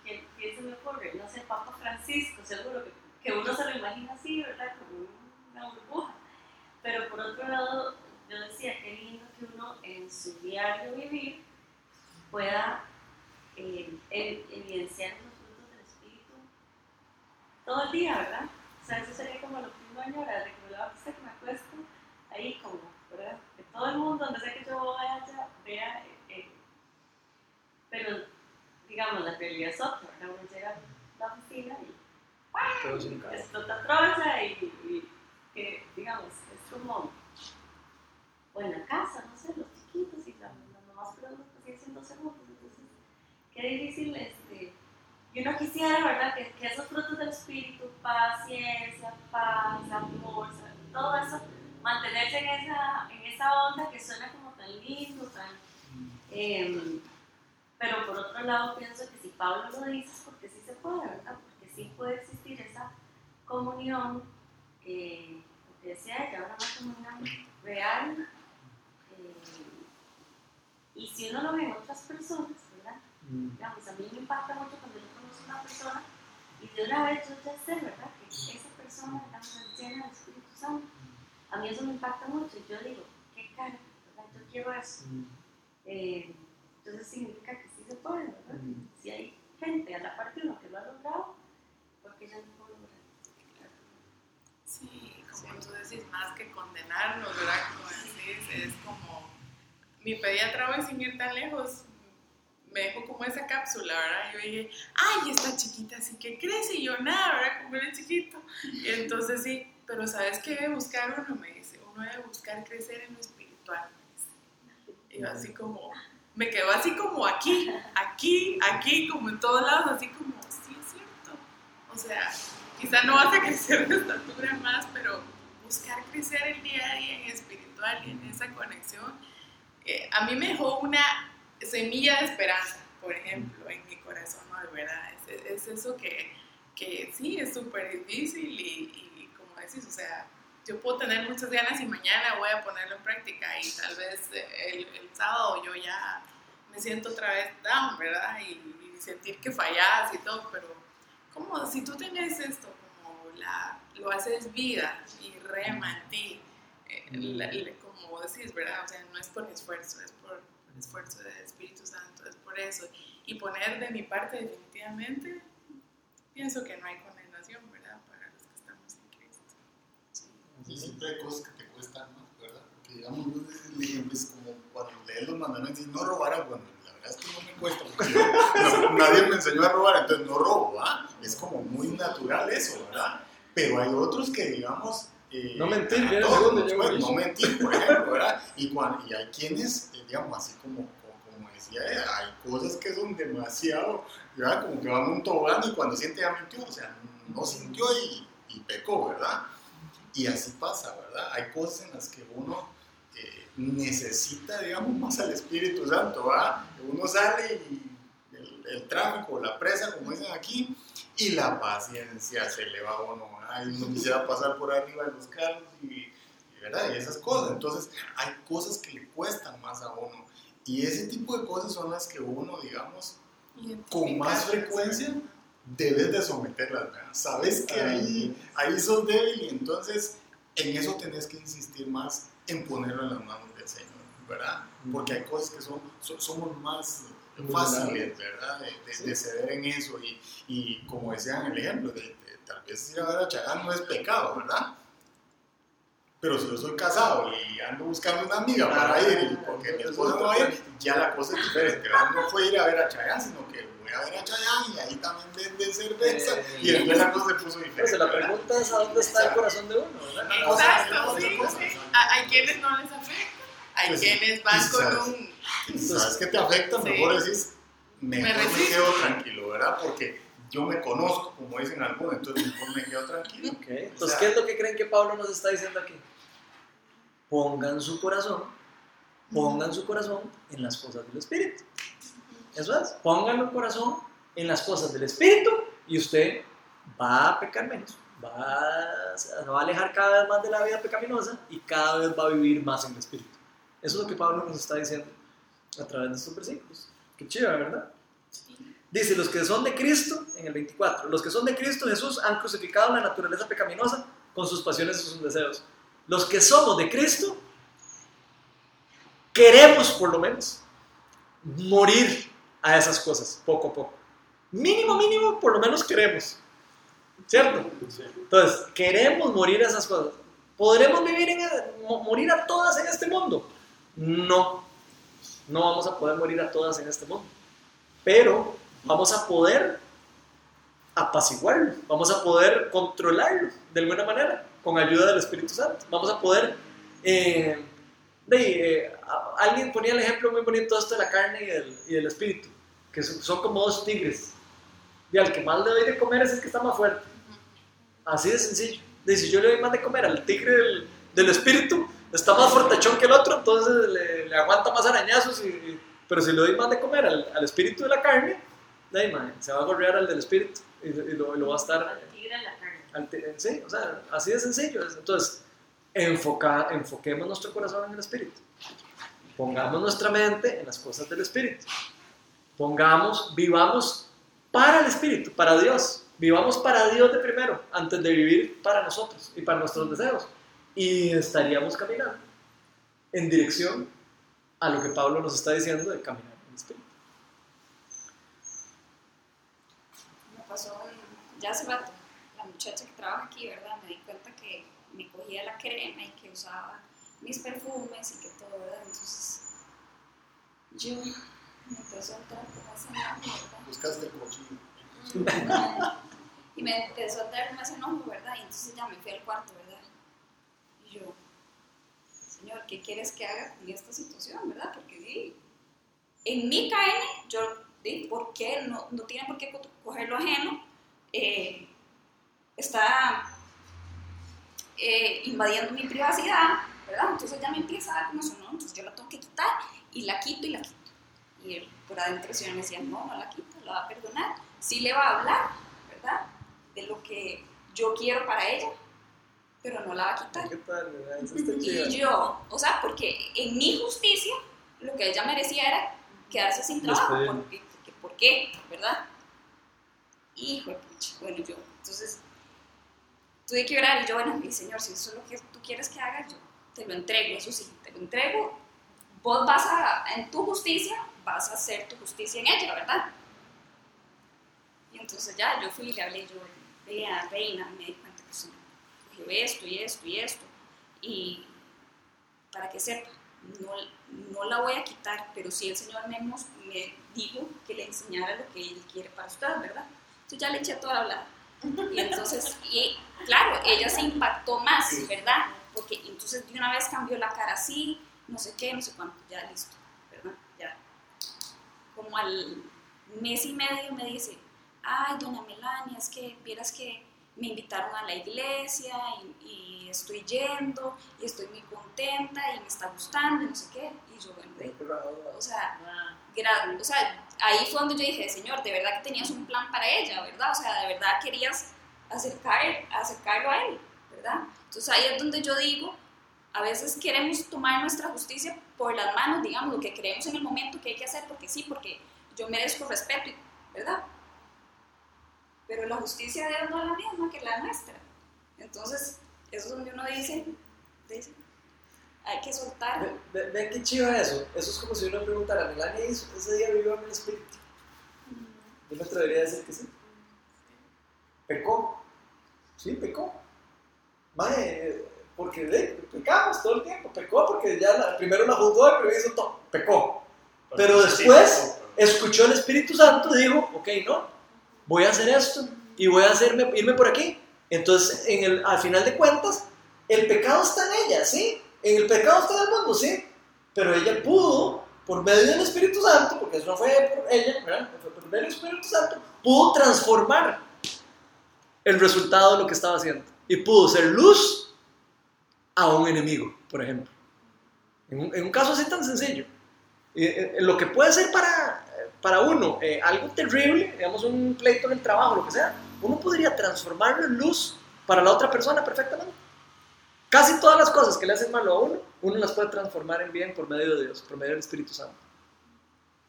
¿qué, qué se me ocurre? No sé, Papa Francisco, seguro que, que uno se lo imagina así, ¿verdad? Como una burbuja. Pero por otro lado, yo decía, qué lindo que uno en su diario vivir pueda eh, ev- evidenciar los frutos del Espíritu todo el día, ¿verdad? O sea, eso sería como lo que uno añora, de que me acuesto, ahí como, todo el mundo, donde sea que yo vaya, vea, eh, eh, pero digamos, la realidad es otra. Uno llega a la oficina y sin cara. explota trocha y, y que, digamos, es como, o en la casa, no sé, los chiquitos y las, mamás pero los que siguen siendo segundos, entonces, qué difícil, este, y uno quisiera, ¿verdad?, que, que esos frutos del espíritu, paciencia, paz, amor, todo eso, mantenerse en esa, en esa onda que suena como tan lindo, tan, em, pero por otro lado pienso que si Pablo lo dice es porque sí se puede, ¿verdad? Porque sí puede existir esa comunión, eh, lo que decía ella, una comunión real. eh, y si uno lo ve en otras personas, ¿verdad? Mm. Digamos, a mí me impacta mucho cuando yo conozco a una persona y de una vez yo ya sé, ¿verdad? Que esa persona digamos, es llena del Espíritu Santo. A mí eso me impacta mucho y yo digo, qué cara. Yo quiero eso. Mm. Eh, entonces significa que sí se puede, ¿verdad? Mm. Si hay gente a la parte de uno que lo ha logrado, porque ya no puedo lograr. Sí, como tú decís, más que condenarnos, ¿verdad? Como decís, es como mi pediatra hoy sin ir tan lejos me dejó como esa cápsula, ¿verdad? Yo dije, ay, esta chiquita sí que crece y yo nada, ¿verdad? Como era chiquito. Y [LAUGHS] entonces sí, pero ¿sabes qué debe buscar uno? Me dice, uno debe buscar crecer en lo espiritual. Y yo así como, me quedó así como aquí, aquí, aquí, como en todos lados, así como, sí, es cierto. O sea, quizá no vas a crecer de estatura más, pero buscar crecer el día a día en espiritual y en esa conexión. eh, a mí me dejó una semilla de esperanza, por ejemplo, en mi corazón, ¿no? De verdad, es, es eso que, que sí, es súper difícil y, y decís, o sea, yo puedo tener muchas ganas y mañana voy a ponerlo en práctica y tal vez eh, el, el sábado yo ya me siento otra vez down, ¿verdad? Y, y sentir que fallas y todo, pero como si tú tenés esto, como la, lo haces vida y rema en ti, eh, la- la- como decís, ¿verdad? O sea, no es por esfuerzo, es por, por esfuerzo del Espíritu Santo, es por eso. Y poner de mi parte definitivamente, pienso que no hay condenación, ¿verdad? Para los que estamos en Cristo. Y siempre hay cosas que te cuestan más, ¿verdad? Porque digamos, yo como cuando lees los mandamientos y no robarás, bueno, la verdad es que no me cuesta, porque yo- no, nadie me enseñó a robar, entonces no robo, ¿ah? Es como muy natural eso, ¿verdad? Pero hay otros que, digamos... eh, No mentir, a el todos yo lo No mentir, por ejemplo, ¿verdad? Y, cuan- y hay quienes, eh, digamos, así como, como, decía, hay cosas que son demasiado, ¿verdad? Como que van a un tobogán y cuando siente ya mintió, o sea, no sintió y, y pecó, ¿verdad? Y así pasa, ¿verdad? Hay cosas en las que uno eh, necesita, digamos, más al Espíritu Santo, ¿verdad? Uno sale y el, el tráfico, la presa, como dicen aquí, y la paciencia se le va a uno, ¿verdad? Y uno quisiera pasar por arriba de los carros y, y, ¿verdad? Y esas cosas. Entonces, hay cosas que le cuestan más a uno. Y ese tipo de cosas son las que uno, digamos, con más frecuencia debes de someterlas, ¿verdad? Sabes que ahí, ahí sos débil y entonces en eso tenés que insistir más en ponerlo en las manos del Señor, ¿verdad? Porque hay cosas que son, so- somos más fáciles, ¿verdad? De, de- de ceder en eso y, y como decían el ejemplo, de- tal vez ir a ver a Chagán no es pecado, ¿verdad? Pero si yo soy casado y ando buscando una amiga para ir, y porque mi esposa no va a ir, ya la cosa es diferente. No fue ir a ver a Chayanne, sino que voy a ver a Chayanne y ahí también venden cerveza. Eh, y entonces la cosa se puso diferente. Entonces la ¿verdad? pregunta es a dónde está el corazón de uno, ¿verdad? O sea, Exacto, sí, sí. Hay quienes no les afecta, hay Pues sí. quienes van Y con sabes- un... Sabes que te afecta, Sí. mejor decís, mejor Me me, quedo tranquilo, ¿verdad? Porque yo me conozco, como dicen algunos, entonces mejor me quedo tranquilo. Ok, Entonces, ¿qué es lo que creen que Pablo nos está diciendo aquí? Pongan su corazón pongan su corazón en las cosas del Espíritu. Eso es, pongan el corazón en las cosas del Espíritu y usted va a pecar menos, va a, se va a alejar cada vez más de la vida pecaminosa y cada vez va a vivir más en el Espíritu. Eso es lo que Pablo nos está diciendo a través de estos versículos. Qué chido, ¿verdad? Dice, los que son de Cristo, en el 24, los que son de Cristo Jesús han crucificado la naturaleza pecaminosa con sus pasiones y sus deseos. Los que somos de Cristo, queremos por lo menos morir a esas cosas, poco a poco. Mínimo, mínimo, por lo menos queremos. ¿Cierto? Entonces, queremos morir a esas cosas. ¿Podremos vivir en, mo- morir a todas en este mundo? No. No vamos a poder morir a todas en este mundo. Pero vamos a poder apaciguarlo, vamos a poder controlarlo de alguna manera con ayuda del Espíritu Santo. Vamos a poder... eh, de, eh, alguien ponía el ejemplo muy bonito esto de la carne y del, y del espíritu, que son, como dos tigres. Y al que más le doy de comer es el que está más fuerte. Así de sencillo. Dice, si yo le doy más de comer al tigre del, del espíritu, está más fortachón que el otro, entonces le, le aguanta más arañazos. Y, y- pero si le doy más de comer al, al espíritu de la carne, mae, se va a gorrear al del espíritu y, y lo, y lo va a estar Al tigre en la carne. al te- sí, o sea, así de sencillo. es. Entonces, enfoca, enfoquemos nuestro corazón en el Espíritu. Pongamos nuestra mente en las cosas del Espíritu. Pongamos, vivamos para el Espíritu, para Dios. Vivamos para Dios de primero, antes de vivir para nosotros y para nuestros deseos. Y estaríamos caminando en dirección a lo que Pablo nos está diciendo de caminar en el Espíritu. Me pasó un- ya hace rato, la muchacha que trabaja aquí, ¿verdad? Me di cuenta que me cogía la crema y que usaba mis perfumes y que todo, ¿verdad? Entonces, yo me empezó a entrar como ese enojo, ¿verdad? Buscaste el cochino. Y me empezó a entrar como ese enojo, ¿verdad? Y entonces ya me fui al cuarto, ¿verdad? Y yo, Señor, ¿qué quieres que haga con esta situación, verdad? Porque sí, en mi carne, yo, di, ¿por qué? No, no tiene por qué co- coger lo ajeno. Eh, está eh, invadiendo mi privacidad, ¿verdad? Entonces ya me empieza a dar como eso, ¿no? Entonces yo la tengo que quitar y la quito y la quito. Y él por adentro Señor me decía, no, no la quita, la va a perdonar. Sí le va a hablar, ¿verdad? De lo que yo quiero para ella, pero no la va a quitar. ¿Qué tal? Y yo, o sea, porque en mi justicia lo que ella merecía era quedarse sin trabajo. Despedirme. Porque, porque- ¿Por qué? ¿Verdad? Hijo de pucha. Bueno, yo, entonces, tuve que orar y yo, bueno, mi Señor, si eso es lo que tú quieres que haga, yo te lo entrego, eso sí, te lo entrego. Vos vas a, en tu justicia, vas a hacer tu justicia en ella, ¿verdad? Y entonces ya, yo fui y le hablé, yo, vea, reina, me di cuenta que cogió esto y esto y esto. Y para que sepa, no, no la voy a quitar, pero sí el Señor me, me dijo que le enseñara lo que Él quiere para usted, ¿verdad? Entonces ya le eché toda la hablada. Y entonces, y claro, ella se impactó más, ¿verdad? Porque entonces de una vez cambió la cara así, no sé qué, no sé cuánto, ya listo, ¿verdad? Ya. Como al mes y medio me dice, ay, doña Melania, es que vieras que me invitaron a la iglesia y, y estoy yendo y estoy muy contenta y me está gustando y no sé qué. Y yo, bueno, o sea, o sea, ahí fue donde yo dije, Señor, de verdad que tenías un plan para ella, ¿verdad? O sea, de verdad querías acercar, acercarlo a Él, ¿verdad? Entonces ahí es donde yo digo, a veces queremos tomar nuestra justicia por las manos, digamos, lo que creemos en el momento que hay que hacer, porque sí, porque yo merezco respeto, ¿verdad? Pero la justicia de Dios no es la misma que la nuestra. Entonces, eso es donde uno dice, dice hay que soltar. Ve- ve- Ven qué chido es eso. Eso es como si uno preguntara, Melania hizo, ese día vivió en el espíritu. Yo me atrevería a decir que sí. Pecó. Sí, pecó. Mae, porque ve, pecamos todo el tiempo. Pecó porque ya la- primero la juzgó y primero hizo todo. Pecó. Pero después escuchó el Espíritu Santo y dijo, ok, no, voy a hacer esto y voy a hacerme, irme por aquí. Entonces, en el, al final de cuentas, el pecado está en ella, ¿sí? En el pecado está el mundo, ¿sí? Pero ella pudo, por medio del Espíritu Santo, porque eso no fue por ella, ¿verdad? Fue por medio del Espíritu Santo, pudo transformar el resultado de lo que estaba haciendo. Y pudo ser luz a un enemigo, por ejemplo. En un, en un caso así tan sencillo. Y, eh, lo que puede ser para, para uno eh, algo terrible, digamos un pleito en el trabajo, lo que sea, uno podría transformarlo en luz para la otra persona perfectamente. Casi todas las cosas que le hacen malo a uno, uno las puede transformar en bien por medio de Dios, por medio del Espíritu Santo.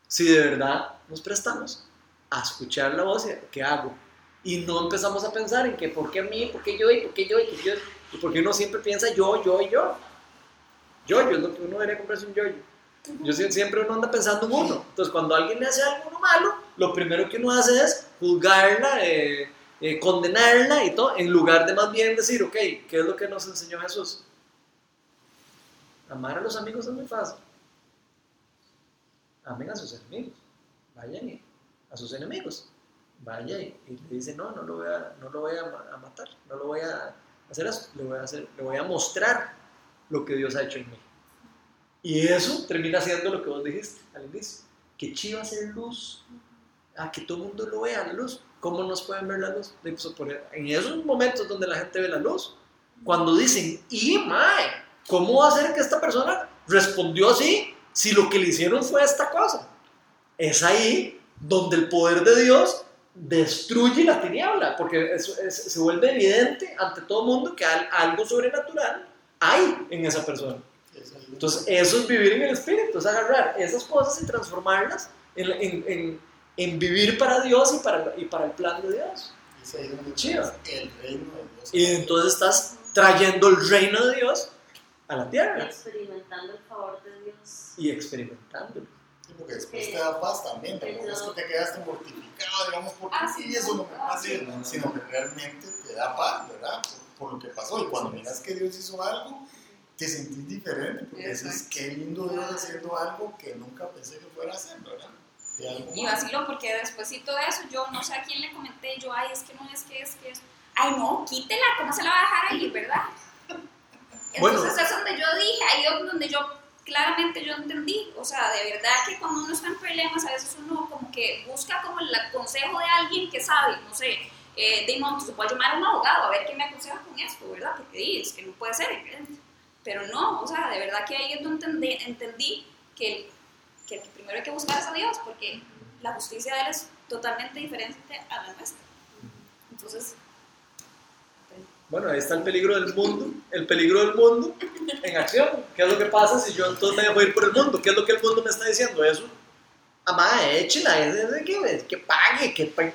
Si de verdad nos prestamos a escuchar la voz qué hago. Y no empezamos a pensar en que por qué a mí, por qué yo, y por qué yo, y por qué yo. Y porque uno siempre piensa yo, yo y yo. Yo, yo es lo que uno debería comprarse un yo, yo. Yo sie- siempre uno anda pensando en uno. Entonces, cuando alguien le hace algo malo, lo primero que uno hace es juzgarla, eh, eh, condenarla y todo, en lugar de más bien decir, ok, ¿qué es lo que nos enseñó Jesús? Amar a los amigos es muy fácil. Amen a sus enemigos. Vayan y- a sus enemigos. Vaya y, y le dice, no, no lo voy, a, no lo voy a, ma- a matar, no lo voy a hacer eso, le voy a, hacer, le voy a mostrar lo que Dios ha hecho en mí. Y eso termina siendo lo que vos dijiste al inicio, que chiva hacer luz, a que todo el mundo lo vea la luz. ¿Cómo nos pueden ver la luz? Por- En esos momentos donde la gente ve la luz, cuando dicen, y mae, ¿cómo va a ser que esta persona respondió así si lo que le hicieron fue esta cosa? Es ahí donde el poder de Dios destruye la tiniebla, porque se vuelve evidente ante todo mundo que al- algo sobrenatural hay en esa persona. Entonces, eso es vivir en el espíritu, es agarrar esas cosas y transformarlas en- en vivir para Dios y para, y para el plan de Dios. es ahí donde Chiva. el reino de Dios. Y entonces estás trayendo el reino de Dios a la tierra experimentando el favor de Dios. y experimentándolo. Sí, porque después te da paz también, tampoco es que te quedaste mortificado, digamos, porque Ah, sí, sí, eso no me ah, pasa, sí. sino que realmente te da paz, ¿verdad? Por, por lo que pasó. Y cuando miras que Dios hizo algo, te sentís diferente, porque dices, qué lindo Dios haciendo algo que nunca pensé que fuera a hacer, ¿verdad? De algo Y vaciló porque despuésito de eso yo no sé a quién le comenté, yo, ay, es que no, es que es que es. Ay, no, quítela, ¿cómo se la va a dejar ahí, verdad? [LAUGHS] Bueno. Entonces es donde yo dije, ahí es donde yo claramente yo entendí, o sea, de verdad que cuando uno está en problemas, a veces uno como que busca como el consejo de alguien que sabe, no sé, eh, de no, se puede llamar a un abogado a ver qué me aconseja con esto, ¿verdad? Porque es que no puede ser, evidente. pero no, o sea, de verdad que ahí es donde entendí, que, que primero hay que buscar es a Dios, porque la justicia de Él es totalmente diferente a la nuestra. Entonces, Bueno, ahí está el peligro del mundo, el peligro del mundo en acción. ¿Qué es lo que pasa si yo entonces me dejo ir por el mundo? ¿Qué es lo que el mundo me está diciendo? Eso, amá, échela, que, que pague, que pague.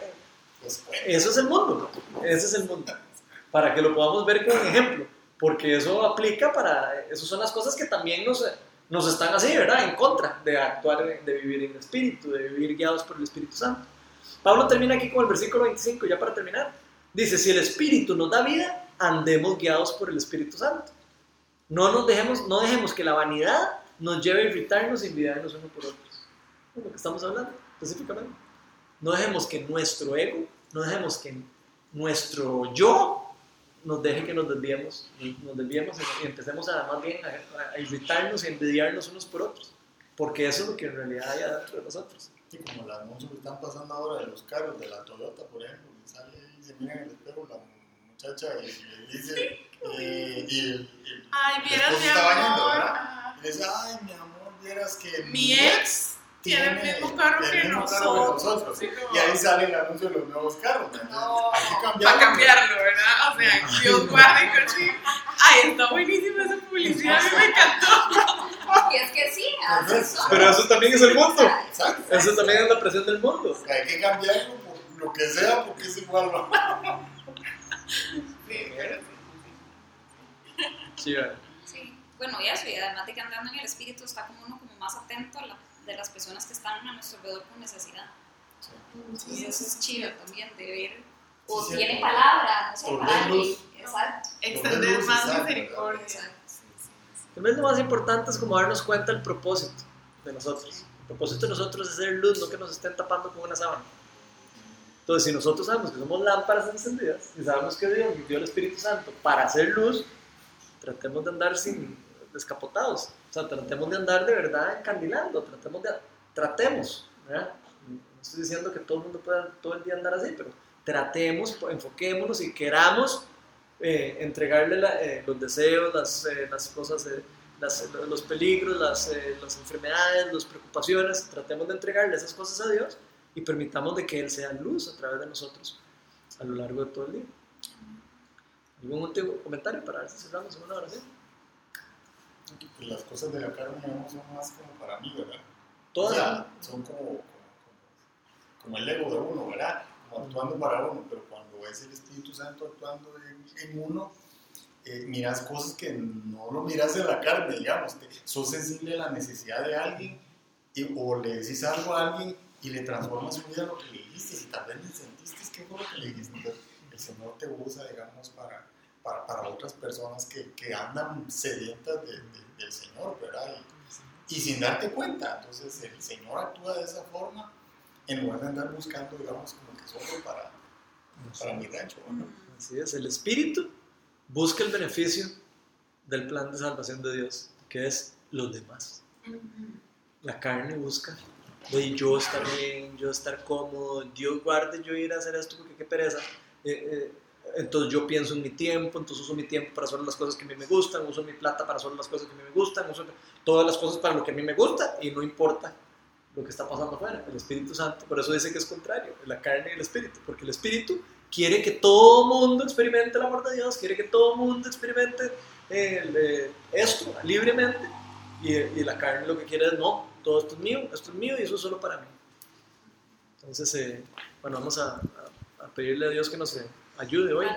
Eso es el mundo, ese es el mundo. Para que lo podamos ver con un ejemplo, porque eso aplica para, esas son las cosas que también nos, nos están así, ¿verdad? En contra de actuar, de vivir en el Espíritu, de vivir guiados por el Espíritu Santo. Pablo termina aquí con el versículo 25, ya para terminar. Dice, si el Espíritu nos da vida, andemos guiados por el Espíritu Santo. No nos dejemos, no dejemos que la vanidad nos lleve a irritarnos y envidiarnos unos por otros. Es lo que estamos hablando específicamente. No dejemos que nuestro ego, no dejemos que nuestro yo nos deje que nos desviemos, nos desviemos y empecemos a más bien a, a irritarnos y envidiarnos unos por otros. Porque eso es lo que en realidad hay adentro de nosotros. sí, como el anuncio que están pasando ahora de los carros, de la Toyota, por ejemplo, que sale y se mira en el espejo la muchacha y le dice, eh, y el, el- Ay, vieras mi está bañando, amor. ¿verdad? Ajá. Y le dice, ay, mi amor, vieras que Mi ex tiene el mismo carro el que mismo carro nosotros. Y ahí sale el anuncio de los nuevos carros. ¿verdad? No, Hay que para cambiarlo. ¿verdad? O sea, Dios guarde coche. Ay, está buenísima esa publicidad, a mí me encantó. y es que sí, así son. Pero eso también es el mundo. Exacto. Eso también es la presión del mundo. Hay que cambiarlo por lo que sea porque es igual. ¿no? Sí, pero Sí. Sí, bueno, y eso, y además de que andando en el espíritu está como uno como más atento a la- de las personas que están a nuestro alrededor con necesidad. Entonces eso es chido también de ver, o Sí, sí, tiene por- palabra, no sé, para. Exacto. extender luz, más exacto, misericordia. Exacto. Tal vez lo más importante es como darnos cuenta del propósito de nosotros. El propósito de nosotros es ser luz, no que nos estén tapando con una sábana. Entonces, si nosotros sabemos que somos lámparas encendidas y sabemos que Dios nos dio el Espíritu Santo para hacer luz, tratemos de andar sin descapotados. O sea, tratemos de andar de verdad encandilando, tratemos de... Tratemos, ¿verdad? No estoy diciendo que todo el mundo pueda todo el día andar así, pero tratemos, enfoquémonos y queramos eh, entregarle la- eh, los deseos, las, eh, las cosas, eh, las- los peligros, las, eh, las enfermedades, las preocupaciones, tratemos de entregarle esas cosas a Dios y permitamos de que Él sea luz a través de nosotros a lo largo de todo el día. ¿Algún último comentario para ver si cerramos una oración? Pues las cosas de la carne son más como para mí, ¿verdad? Todas O sea, son como, como, el ego de uno, ¿verdad? Como actuando para uno, pero cuando es el Espíritu Santo actuando en, en uno, eh, miras cosas que no lo miras de la carne, digamos. Te- sos sensible a la necesidad de alguien y- o le decís algo a alguien y le transformas su vida lo que le dijiste. Y tal vez le sentiste que fue lo que le dijiste. Entonces, el Señor te usa, digamos, para, para, para otras personas que, que andan sedientas de- de- del Señor, ¿verdad? Y, y sin darte cuenta. Entonces el Señor actúa de esa forma en lugar de andar buscando, digamos, como que solo para, para mi rancho. ¿no? Así es, el Espíritu busca el beneficio del plan de salvación de Dios, que es los demás. La carne busca de yo estar bien, yo estar cómodo, Dios guarde yo ir a hacer esto porque qué pereza. Eh, eh, entonces yo pienso en mi tiempo, entonces uso mi tiempo para hacer las cosas que a mí me gustan, uso mi plata para hacer las cosas que a mí me gustan, uso todas las cosas para lo que a mí me gusta y no importa lo que está pasando afuera. El Espíritu Santo, por eso dice que es contrario, la carne y el Espíritu, porque el Espíritu quiere que todo mundo experimente el amor de Dios, quiere que todo mundo experimente el, eh, esto libremente y, y la carne lo que quiere es no, todo esto es mío, esto es mío y eso es solo para mí. Entonces, eh, bueno, vamos a, a- a pedirle a Dios que nos eh, ayude hoy.